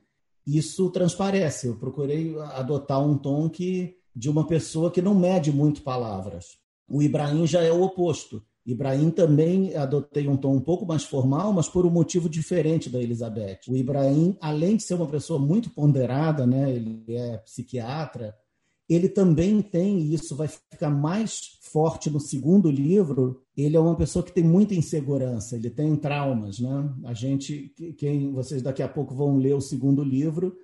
Speaker 4: isso transparece. Eu procurei adotar um tom que de uma pessoa que não mede muito palavras. O Ibrahim já é o oposto. Ibrahim também adotei um tom um pouco mais formal, mas por um motivo diferente da Elizabeth. O Ibrahim, além de ser uma pessoa muito ponderada, né, ele é psiquiatra, ele também tem, e isso vai ficar mais forte no segundo livro, ele é uma pessoa que tem muita insegurança, ele tem traumas, né? A gente, quem vocês daqui a pouco vão ler o segundo livro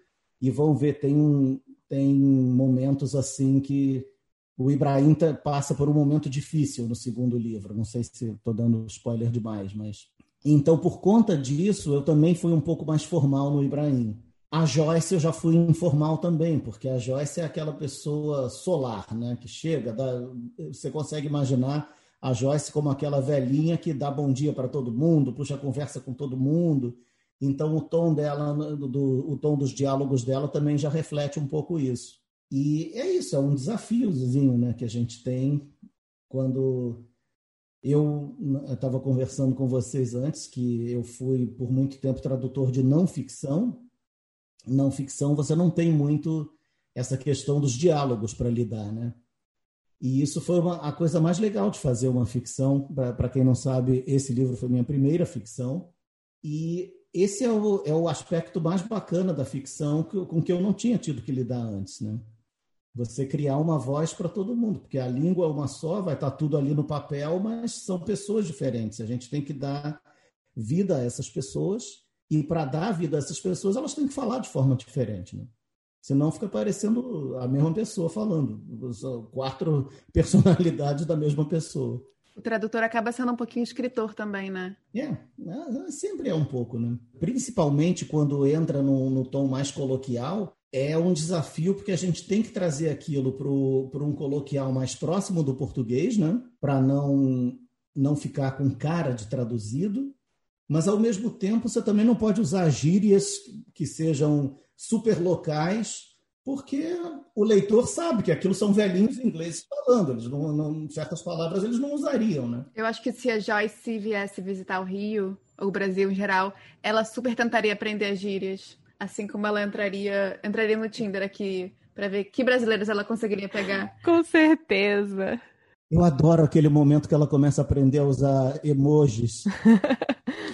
Speaker 4: e vão ver tem tem momentos assim que o Ibrahim passa por um momento difícil no segundo livro. Não sei se estou dando spoiler demais, mas então por conta disso eu também fui um pouco mais formal no Ibrahim. A Joyce eu já fui informal também, porque a Joyce é aquela pessoa solar, né? Que chega, dá, você consegue imaginar a Joyce como aquela velhinha que dá bom dia para todo mundo, puxa conversa com todo mundo. Então o tom dela, do, o tom dos diálogos dela também já reflete um pouco isso. E é isso, é um desafiozinho, né? Que a gente tem quando eu estava conversando com vocês antes que eu fui por muito tempo tradutor de não ficção não ficção você não tem muito essa questão dos diálogos para lidar, né? E isso foi uma, a coisa mais legal de fazer uma ficção. Para quem não sabe, esse livro foi minha primeira ficção. E esse é o, é o aspecto mais bacana da ficção que, com que eu não tinha tido que lidar antes, né? Você criar uma voz para todo mundo, porque a língua é uma só, vai estar tá tudo ali no papel, mas são pessoas diferentes. A gente tem que dar vida a essas pessoas e para dar vida a essas pessoas, elas têm que falar de forma diferente. Né? Senão fica parecendo a mesma pessoa falando, quatro personalidades da mesma pessoa.
Speaker 1: O tradutor acaba sendo um pouquinho escritor também, né?
Speaker 4: É, é sempre é um pouco, né? Principalmente quando entra no, no tom mais coloquial, é um desafio porque a gente tem que trazer aquilo para um coloquial mais próximo do português, né? Para não, não ficar com cara de traduzido mas ao mesmo tempo você também não pode usar gírias que sejam super locais, porque o leitor sabe que aquilo são velhinhos ingleses falando, eles não, não, certas palavras eles não usariam, né?
Speaker 1: Eu acho que se a Joyce viesse visitar o Rio, ou o Brasil em geral, ela super tentaria aprender as gírias, assim como ela entraria, entraria no Tinder aqui para ver que brasileiros ela conseguiria pegar.
Speaker 2: Com certeza.
Speaker 4: Eu adoro aquele momento que ela começa a aprender a usar emojis.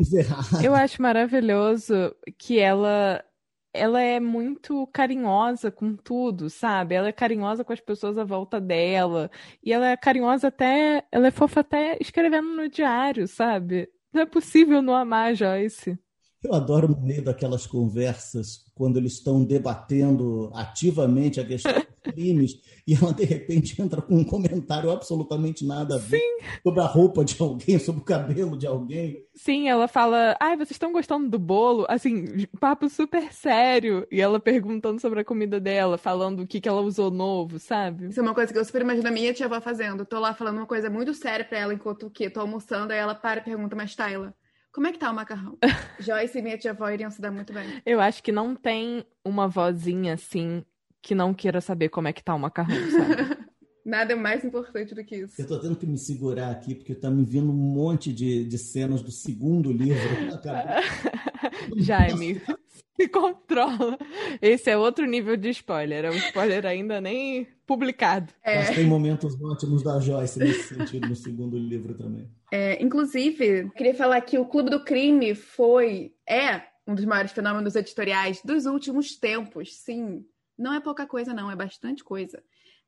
Speaker 2: Eu acho maravilhoso que ela ela é muito carinhosa com tudo, sabe? Ela é carinhosa com as pessoas à volta dela. E ela é carinhosa até. Ela é fofa até escrevendo no diário, sabe? Não é possível não amar a Joyce.
Speaker 4: Eu adoro no meio daquelas conversas, quando eles estão debatendo ativamente a questão crimes e ela de repente entra com um comentário absolutamente nada a ver Sim. sobre a roupa de alguém, sobre o cabelo de alguém.
Speaker 2: Sim, ela fala: "Ai, vocês estão gostando do bolo?" Assim, papo super sério, e ela perguntando sobre a comida dela, falando o que que ela usou novo, sabe?
Speaker 1: Isso é uma coisa que eu super imagino a minha tia-avó fazendo. Tô lá falando uma coisa muito séria para ela enquanto o quê? Tô almoçando, aí ela para e pergunta: "Mas Tayla, como é que tá o macarrão? Joyce e minha tia-avó iriam se dar muito bem.
Speaker 2: Eu acho que não tem uma vozinha assim que não queira saber como é que tá o macarrão, sabe?
Speaker 1: Nada é mais importante do que isso.
Speaker 4: Eu tô tendo que me segurar aqui, porque tá me vindo um monte de, de cenas do segundo livro.
Speaker 2: Jaime, se controla. Esse é outro nível de spoiler. É um spoiler ainda nem publicado.
Speaker 4: É. Mas tem momentos ótimos da Joyce nesse sentido no segundo livro também.
Speaker 1: É, inclusive, queria falar que o Clube do Crime foi, é um dos maiores fenômenos editoriais dos últimos tempos. Sim, não é pouca coisa, não, é bastante coisa.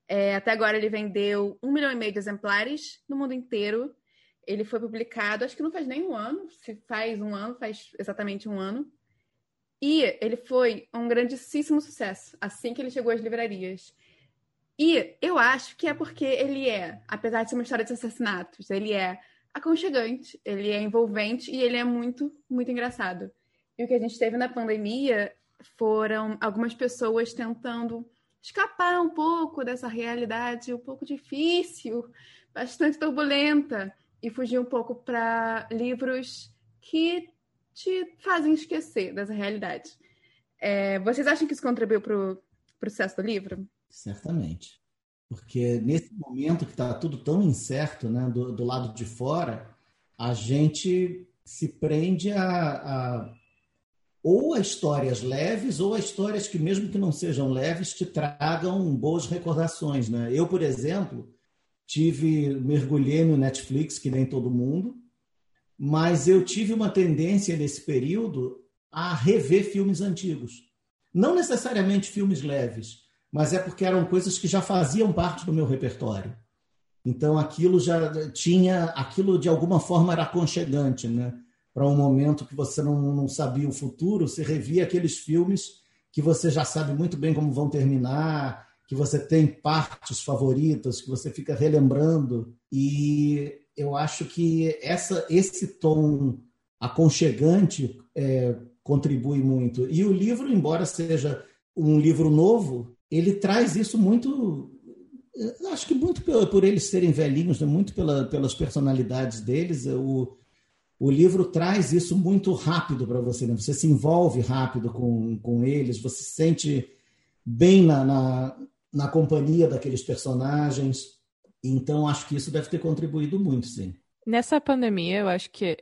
Speaker 1: É, até agora ele vendeu um milhão e meio de exemplares no mundo inteiro. Ele foi publicado, acho que não faz nem um ano, se faz um ano, faz exatamente um ano. E ele foi um grandíssimo sucesso assim que ele chegou às livrarias. E eu acho que é porque ele é, apesar de ser uma história de assassinatos, ele é aconchegante, ele é envolvente e ele é muito, muito engraçado. E o que a gente teve na pandemia foram algumas pessoas tentando escapar um pouco dessa realidade um pouco difícil, bastante turbulenta, e fugir um pouco para livros que te fazem esquecer dessa realidade. É, vocês acham que isso contribuiu para o sucesso do livro?
Speaker 4: Certamente. Porque nesse momento que está tudo tão incerto né, do, do, lado de fora, a gente se prende a, a, ou a histórias leves ou a histórias que, mesmo que não sejam leves, te tragam boas recordações. Né? Eu, por exemplo, tive mergulhei no Netflix, que nem todo mundo, mas eu tive uma tendência nesse período a rever filmes antigos. Não necessariamente filmes leves, mas é porque eram coisas que já faziam parte do meu repertório. Então aquilo já tinha, aquilo de alguma forma era aconchegante, né? Para um momento que você não, não sabia o futuro, você revia aqueles filmes que você já sabe muito bem como vão terminar, que você tem partes favoritas, que você fica relembrando. E eu acho que essa, esse tom aconchegante é, contribui muito. E o livro, embora seja um livro novo, ele traz isso muito, acho que muito por, por eles serem velhinhos, né? muito pela, pelas personalidades deles. O, o livro traz isso muito rápido para você. Né? Você se envolve rápido com, com eles, você se sente bem na, na, na companhia daqueles personagens. Então, acho que isso deve ter contribuído muito, sim.
Speaker 2: Nessa pandemia, eu acho que,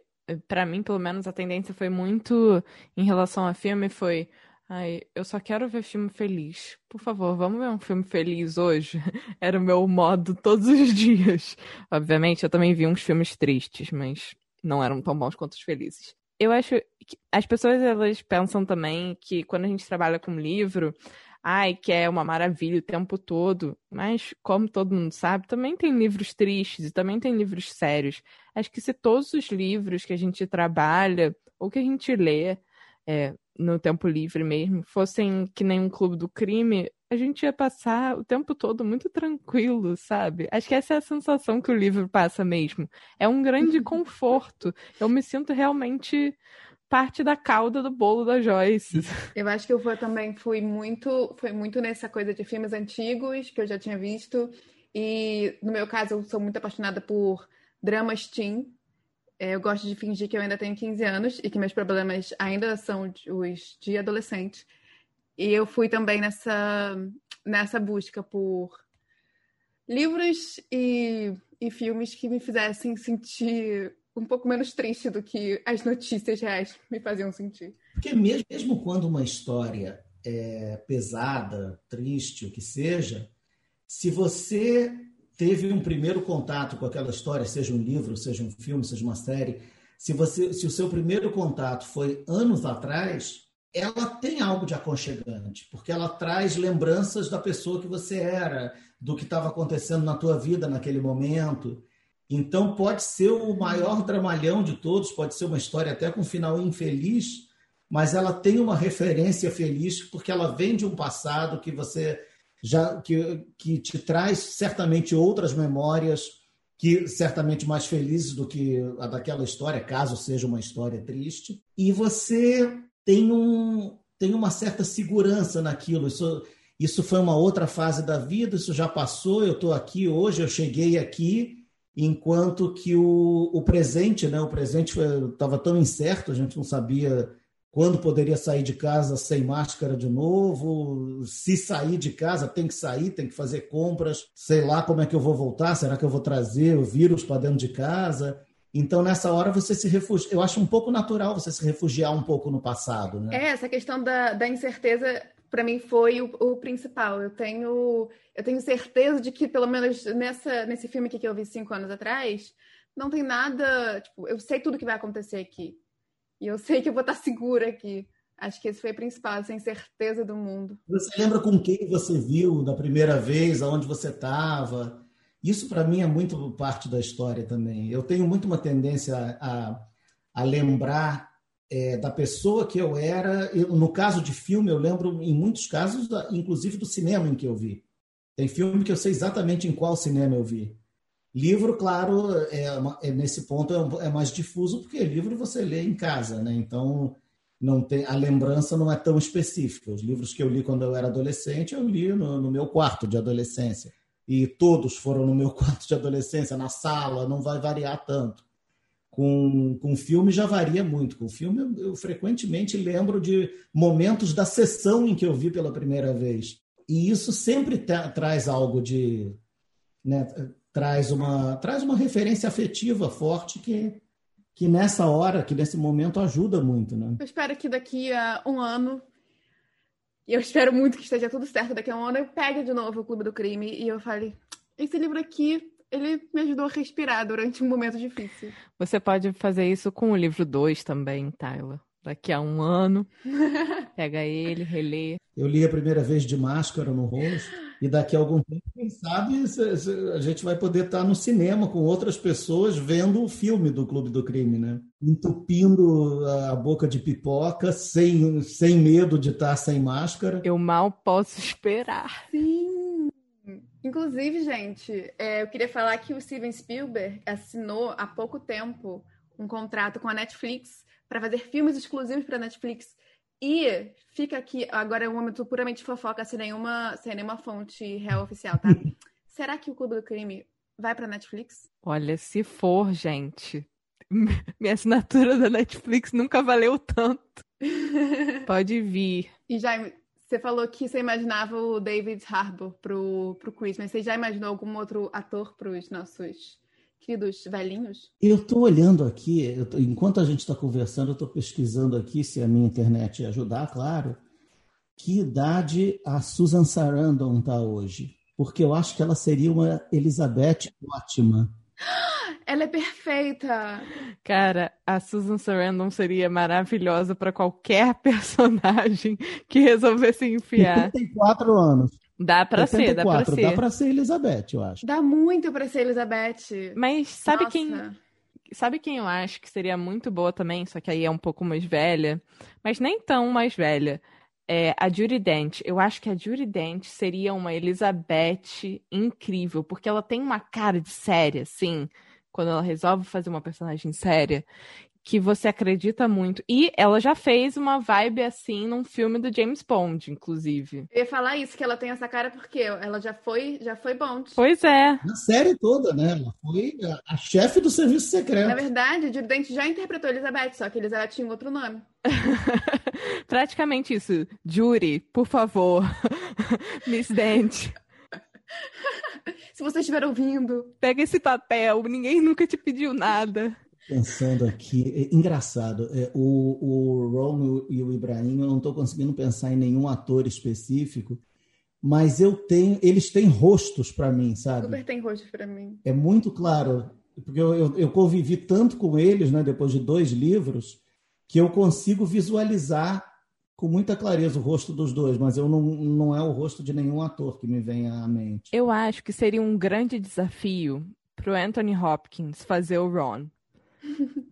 Speaker 2: para mim, pelo menos, a tendência foi muito em relação a filme, foi Ai, eu só quero ver filme feliz. Por favor, vamos ver um filme feliz hoje? Era o meu modo todos os dias. Obviamente, eu também vi uns filmes tristes, mas não eram tão bons quanto os felizes. Eu acho que as pessoas elas pensam também que quando a gente trabalha com livro, ai, que é uma maravilha o tempo todo, mas como todo mundo sabe, também tem livros tristes e também tem livros sérios. Acho que se todos os livros que a gente trabalha ou que a gente lê é, no tempo livre mesmo, fossem que nem um clube do crime, a gente ia passar o tempo todo muito tranquilo, sabe? Acho que essa é a sensação que o livro passa mesmo. É um grande conforto. Eu me sinto realmente parte da cauda do bolo da Joyce.
Speaker 1: Eu acho que eu também fui muito, foi muito nessa coisa de filmes antigos que eu já tinha visto. E no meu caso, eu sou muito apaixonada por dramas teen, eu gosto de fingir que eu ainda tenho 15 anos e que meus problemas ainda são os de adolescente. E eu fui também nessa, nessa busca por livros e, e filmes que me fizessem sentir um pouco menos triste do que as notícias reais me faziam sentir.
Speaker 4: Porque mesmo, mesmo quando uma história é pesada, triste, o que seja, se você teve um primeiro contato com aquela história, seja um livro, seja um filme, seja uma série, se você, se o seu primeiro contato foi anos atrás, ela tem algo de aconchegante, porque ela traz lembranças da pessoa que você era, do que estava acontecendo na tua vida naquele momento. Então pode ser o maior dramalhão de todos, pode ser uma história até com final infeliz, mas ela tem uma referência feliz porque ela vem de um passado que você já que, que te traz certamente outras memórias que certamente mais felizes do que a daquela história, caso seja uma história triste. E você tem, um, tem uma certa segurança naquilo. Isso, isso foi uma outra fase da vida, isso já passou, eu estou aqui hoje, eu cheguei aqui, enquanto que o, o presente, né, o presente estava tão incerto, a gente não sabia quando poderia sair de casa sem máscara de novo, se sair de casa tem que sair, tem que fazer compras, sei lá como é que eu vou voltar, será que eu vou trazer o vírus para dentro de casa? Então, nessa hora, você se refugia. Eu acho um pouco natural você se refugiar um pouco no passado, né?
Speaker 1: É, essa questão da, da incerteza, para mim, foi o, o, principal. Eu tenho, eu tenho certeza de que, pelo menos nessa, nesse filme que eu vi cinco anos atrás, não tem nada. Tipo, eu sei tudo que vai acontecer aqui. E eu sei que eu vou estar segura aqui. Acho que esse foi o principal, essa incerteza do mundo.
Speaker 4: Você lembra com quem você viu da primeira vez, aonde você estava? Isso, para mim, é muito parte da história também. Eu tenho muito uma tendência a, a lembrar é, da pessoa que eu era. Eu, no caso de filme, eu lembro, em muitos casos, inclusive do cinema em que eu vi. Tem filme que eu sei exatamente em qual cinema eu vi. Livro, claro, é, é nesse ponto é, é, mais difuso, porque livro você lê em casa, né? Então, não tem a lembrança não é tão específica. Os livros que eu li quando eu era adolescente, eu li no, no meu quarto de adolescência. E todos foram no meu quarto de adolescência, na sala, não vai variar tanto. Com, com filme já varia muito. Com filme eu, eu frequentemente lembro de momentos da sessão em que eu vi pela primeira vez. E isso sempre traz algo de. Né, traz uma, traz uma referência afetiva forte que, que nessa hora, que nesse momento ajuda muito, né?
Speaker 1: Eu espero que daqui a um ano, e eu espero muito que esteja tudo certo daqui a um ano, eu pegue de novo o Clube do Crime e eu fale, esse livro aqui, ele me ajudou a respirar durante um momento difícil.
Speaker 2: Você pode fazer isso com o livro 2 também, Tyler. Daqui a um ano, pega ele, relê.
Speaker 4: Eu li a primeira vez de máscara no rosto. E daqui a algum tempo, quem sabe, a gente vai poder estar no cinema com outras pessoas vendo o filme do Clube do Crime, né? Entupindo a boca de pipoca, sem, sem medo de estar sem máscara.
Speaker 2: Eu mal posso esperar.
Speaker 1: Sim! Inclusive, gente, é, eu queria falar que o Steven Spielberg assinou há pouco tempo um contrato com a Netflix para fazer filmes exclusivos para a Netflix e fica aqui, agora é um momento puramente fofoca, sem nenhuma, sem nenhuma fonte real oficial, tá? Será que o Clube do Crime vai pra Netflix?
Speaker 2: Olha, se for, gente, minha assinatura da Netflix nunca valeu tanto. Pode vir.
Speaker 1: E Jaime, você falou que você imaginava o David Harbour pro, pro Chris, mas você já imaginou algum outro ator pros nossos queridos velhinhos?
Speaker 4: Eu estou olhando aqui, tô, enquanto a gente está conversando, eu estou pesquisando aqui, se a minha internet ajudar, claro, que idade a Susan Sarandon está hoje. Porque eu acho que ela seria uma Elizabeth ótima.
Speaker 1: Ela é perfeita.
Speaker 2: Cara, a Susan Sarandon seria maravilhosa para qualquer personagem que resolvesse enfiar.
Speaker 4: 34 anos.
Speaker 2: Dá pra 74. ser, dá pra ser.
Speaker 4: Dá pra ser Elizabeth, eu acho.
Speaker 1: Dá muito pra ser Elizabeth.
Speaker 2: Mas sabe Nossa. quem. Sabe quem eu acho que seria muito boa também, só que aí é um pouco mais velha, mas nem tão mais velha. É a Judy Dent. Eu acho que a Judy Dent seria uma Elizabeth incrível, porque ela tem uma cara de séria, assim, quando ela resolve fazer uma personagem séria que você acredita muito. E ela já fez uma vibe assim num filme do James Bond, inclusive.
Speaker 1: Eu ia falar isso, que ela tem essa cara porque ela já foi, já foi Bond.
Speaker 2: Pois é.
Speaker 4: Na série toda, né? Ela foi a, a chefe do serviço secreto.
Speaker 1: Na verdade, Judy Dent já interpretou Elizabeth, só que Elizabeth tinha outro nome.
Speaker 2: Praticamente isso. Judy, por favor. Miss Dent.
Speaker 1: Se você estiver ouvindo.
Speaker 2: Pega esse papel, ninguém nunca te pediu nada
Speaker 4: pensando aqui, é engraçado, é, o, o Ron e o Ibrahim, eu não estou conseguindo pensar em nenhum ator específico, mas eu tenho, eles têm rostos para mim, sabe?
Speaker 1: Super tem rostos para mim.
Speaker 4: É muito claro, porque eu, eu, eu, convivi tanto com eles, né, depois de dois livros, que eu consigo visualizar com muita clareza o rosto dos dois, mas eu não, não é o rosto de nenhum ator que me vem à mente.
Speaker 2: Eu acho que seria um grande desafio para o Anthony Hopkins fazer o Ron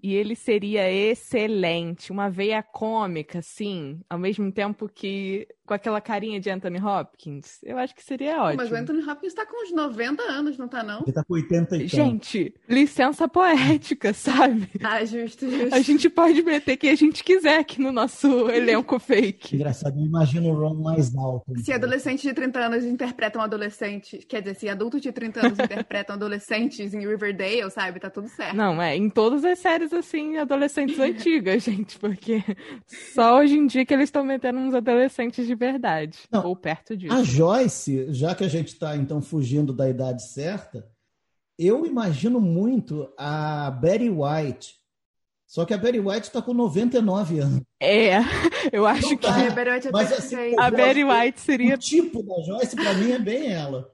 Speaker 2: e ele seria excelente, uma veia cômica, sim, ao mesmo tempo que com aquela carinha de Anthony Hopkins. Eu acho que seria ótimo.
Speaker 1: Mas o Anthony Hopkins tá com uns 90 anos, não tá não?
Speaker 4: Ele tá com 80 e
Speaker 2: Gente, licença poética, sabe?
Speaker 1: Ah, justo, justo.
Speaker 2: A gente pode meter quem a gente quiser aqui no nosso elenco fake.
Speaker 4: Engraçado, eu imagino o Ron mais alto.
Speaker 1: Se adolescentes de 30 anos interpretam adolescentes, quer dizer, se adultos de 30 anos interpretam adolescentes em Riverdale, sabe? Tá tudo certo.
Speaker 2: Não, é em todas as séries, assim, adolescentes antigas, gente, porque só hoje em dia que eles estão metendo uns adolescentes de verdade.
Speaker 4: Não,
Speaker 2: ou perto disso.
Speaker 4: A Joyce, já que a gente está então fugindo da idade certa, eu imagino muito a Betty White. Só que a Betty White está com 99 anos.
Speaker 2: É, eu acho que.
Speaker 1: Ai, a Betty White é
Speaker 4: Mas, assim,
Speaker 2: A Betty White seria.
Speaker 4: O tipo da Joyce, para mim, é bem ela.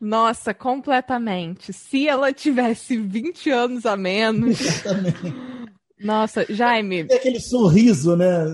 Speaker 2: Nossa, completamente. Se ela tivesse 20 anos a menos.
Speaker 4: Exatamente.
Speaker 2: Nossa, Jaime,
Speaker 4: Tem aquele sorriso, né?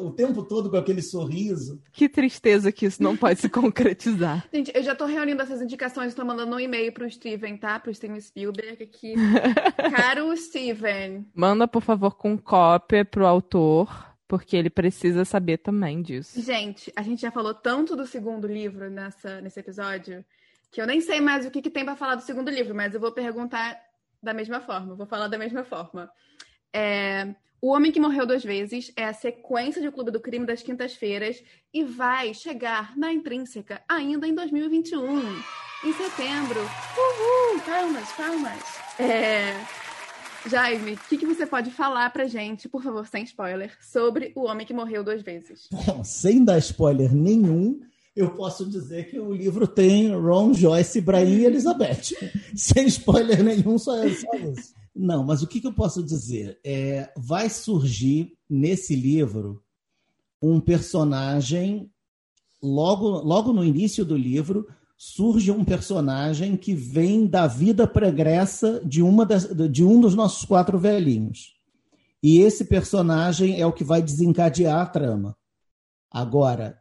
Speaker 4: O tempo todo com aquele sorriso.
Speaker 2: que tristeza que isso não pode se concretizar.
Speaker 1: Gente, eu já tô reunindo essas indicações, tô mandando um e-mail pro Steven, tá? Pro Steven Spielberg aqui. Caro Steven,
Speaker 2: Manda, por favor, com cópia pro autor, porque ele precisa saber também disso.
Speaker 1: gente, a gente já falou tanto do segundo livro nessa, nesse episódio que eu nem sei mais o que, que tem pra falar do segundo livro, mas eu vou perguntar da mesma forma, vou falar da mesma forma. É, o Homem que Morreu Duas Vezes é a sequência de Clube do Crime das Quintas-Feiras e vai chegar na Intrínseca ainda em 2021, em setembro. Uhul! Palmas, palmas! É, Jaime, o que, que você pode falar pra gente, por favor, sem spoiler, sobre O Homem que Morreu Duas Vezes?
Speaker 4: Bom, sem dar spoiler nenhum, eu posso dizer que o livro tem Ron, Joyce, Brain e Elizabeth. sem spoiler nenhum, só, só isso. Não, mas o que, que eu posso dizer? É, vai surgir nesse livro um personagem, logo, logo no início do livro, surge um personagem que vem da vida pregressa de, uma das, de um dos nossos quatro velhinhos. E esse personagem é o que vai desencadear a trama. Agora,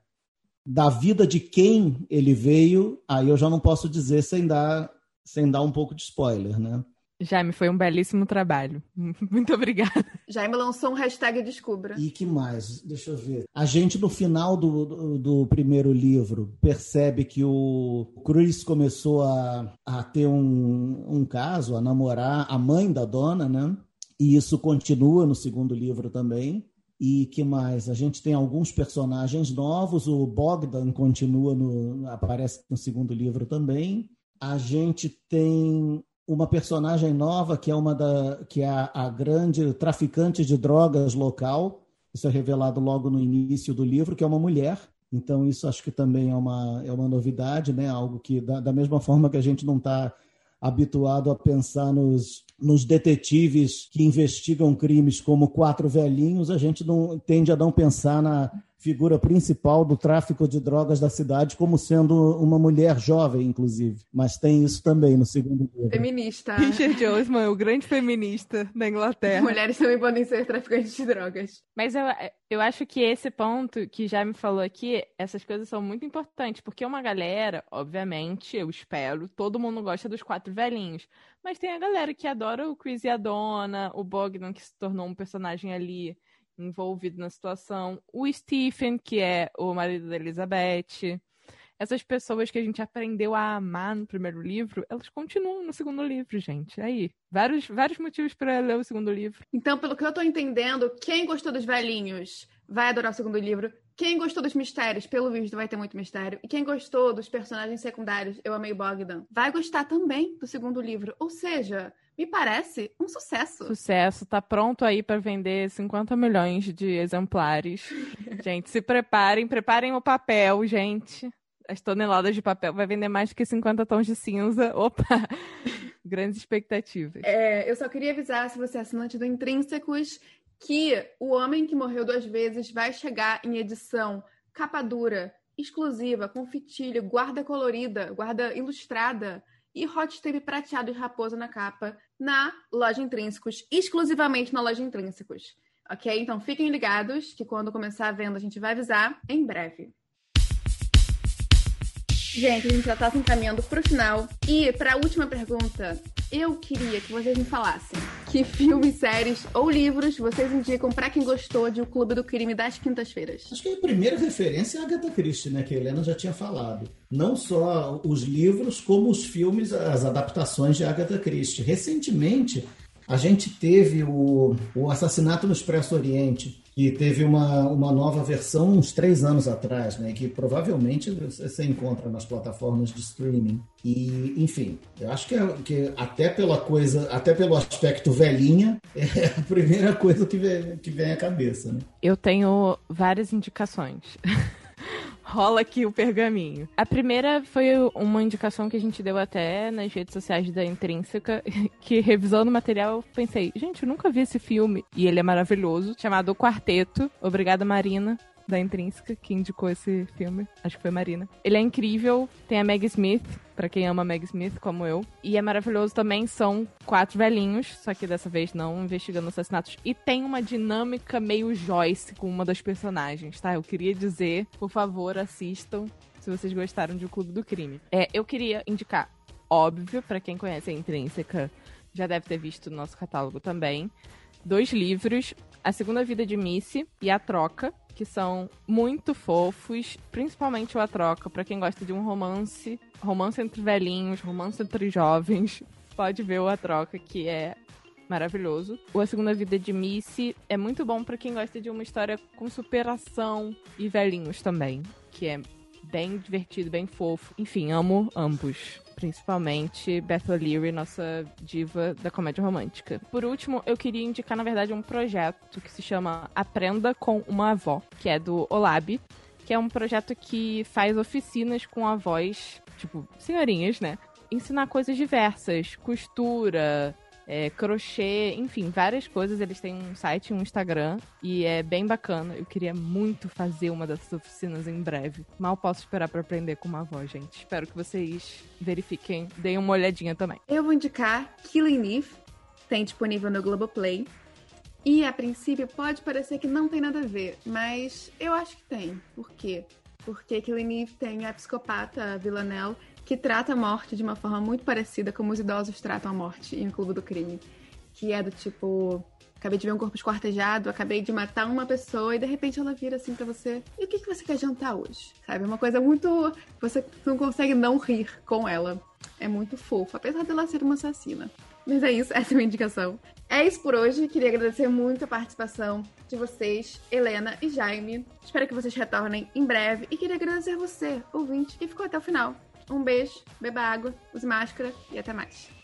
Speaker 4: da vida de quem ele veio, aí eu já não posso dizer sem dar, sem dar um pouco de spoiler, né?
Speaker 2: Jaime, foi um belíssimo trabalho. Muito obrigada.
Speaker 1: Jaime lançou um hashtag Descubra.
Speaker 4: E que mais? Deixa eu ver. A gente, no final do, do, do primeiro livro, percebe que o Cruz começou a, a ter um, um caso, a namorar a mãe da dona, né? E isso continua no segundo livro também. E que mais? A gente tem alguns personagens novos. O Bogdan continua no, aparece no segundo livro também. A gente tem uma personagem nova que é uma da que é a, grande traficante de drogas local. Isso é revelado logo no início do livro, que é uma mulher. Então isso acho que também é uma é uma novidade, né? Algo que da, da mesma forma que a gente não está habituado a pensar nos nos detetives que investigam crimes como quatro velhinhos, a gente não tende a não pensar na figura principal do tráfico de drogas da cidade como sendo uma mulher jovem, inclusive. Mas tem isso também no segundo livro.
Speaker 1: Feminista.
Speaker 2: Richard Osman, o grande feminista da Inglaterra.
Speaker 1: Mulheres também podem ser traficantes de drogas.
Speaker 2: Mas eu, eu acho que esse ponto que já me falou aqui, essas coisas são muito importantes, porque uma galera, obviamente, eu espero, todo mundo gosta dos quatro velhinhos. Mas tem a galera que adora o Chris e a Donna, o Bogdan, que se tornou um personagem ali envolvido na situação, o Stephen, que é o marido da Elizabeth. Essas pessoas que a gente aprendeu a amar no primeiro livro, elas continuam no segundo livro, gente. Aí, vários, vários motivos para ler o segundo livro.
Speaker 1: Então, pelo que eu tô entendendo, quem gostou dos velhinhos vai adorar o segundo livro. Quem gostou dos mistérios, pelo visto, vai ter muito mistério. E quem gostou dos personagens secundários, eu amei Bogdan, vai gostar também do segundo livro. Ou seja, me parece um sucesso.
Speaker 2: Sucesso, tá pronto aí para vender 50 milhões de exemplares. gente, se preparem, preparem o papel, gente. As toneladas de papel vai vender mais do que 50 tons de cinza. Opa! Grandes expectativas.
Speaker 1: É, eu só queria avisar, se você é assinante do Intrínsecos, que O Homem que Morreu Duas Vezes vai chegar em edição capa dura, exclusiva, com fitilho, guarda colorida, guarda ilustrada e hot tape prateado e raposa na capa na loja Intrínsecos, exclusivamente na loja Intrínsecos. Ok? Então fiquem ligados que quando começar a venda a gente vai avisar em breve. Gente, a gente já está se encaminhando para o final. E para a última pergunta eu queria que vocês me falassem que filmes, séries ou livros vocês indicam para quem gostou de O Clube do Crime das Quintas-Feiras.
Speaker 4: Acho que a primeira referência é a Agatha Christie, né? Que a Helena já tinha falado. Não só os livros, como os filmes, as adaptações de Agatha Christie. Recentemente, a gente teve o, o Assassinato no Expresso Oriente, que teve uma, uma nova versão uns três anos atrás, né? Que provavelmente você encontra nas plataformas de streaming. E, enfim, eu acho que, é, que até pela coisa, até pelo aspecto velhinha, é a primeira coisa que vem, que vem à cabeça, né?
Speaker 2: Eu tenho várias indicações. rola aqui o pergaminho. A primeira foi uma indicação que a gente deu até nas redes sociais da Intrínseca, que revisando o material eu pensei, gente, eu nunca vi esse filme e ele é maravilhoso, chamado Quarteto. Obrigada, Marina da Intrínseca, que indicou esse filme. Acho que foi Marina. Ele é incrível, tem a Meg Smith, para quem ama Meg Smith, como eu. E é maravilhoso também, são quatro velhinhos, só que dessa vez não investigando assassinatos. E tem uma dinâmica meio Joyce com uma das personagens, tá? Eu queria dizer, por favor, assistam se vocês gostaram de O Clube do Crime. É, eu queria indicar, óbvio, para quem conhece a Intrínseca, já deve ter visto o nosso catálogo também. Dois livros, A Segunda Vida de Missy e A Troca, que são muito fofos, principalmente o A Troca, para quem gosta de um romance, romance entre velhinhos, romance entre jovens, pode ver o A Troca, que é maravilhoso. O A Segunda Vida de Missy é muito bom para quem gosta de uma história com superação e velhinhos também, que é bem divertido, bem fofo. Enfim, amo ambos principalmente Beth O'Leary, nossa diva da comédia romântica. Por último, eu queria indicar, na verdade, um projeto que se chama Aprenda com uma Avó, que é do Olab, que é um projeto que faz oficinas com avós, tipo, senhorinhas, né? Ensinar coisas diversas, costura, é, crochê, enfim, várias coisas. Eles têm um site, um Instagram e é bem bacana. Eu queria muito fazer uma dessas oficinas em breve. Mal posso esperar para aprender com uma avó, gente. Espero que vocês verifiquem, deem uma olhadinha também.
Speaker 1: Eu vou indicar Killing Eve, tem disponível no Globoplay. E a princípio pode parecer que não tem nada a ver, mas eu acho que tem. Por quê? Porque Killing Eve tem a psicopata a Villanelle que trata a morte de uma forma muito parecida como os idosos tratam a morte em Clube do Crime. Que é do tipo, acabei de ver um corpo esquartejado, acabei de matar uma pessoa e de repente ela vira assim para você: e o que, que você quer jantar hoje? Sabe? É uma coisa muito. Você não consegue não rir com ela. É muito fofo, apesar dela ser uma assassina. Mas é isso, essa é a minha indicação. É isso por hoje. Queria agradecer muito a participação de vocês, Helena e Jaime. Espero que vocês retornem em breve. E queria agradecer você, ouvinte, que ficou até o final. Um beijo, beba água, use máscara e até mais.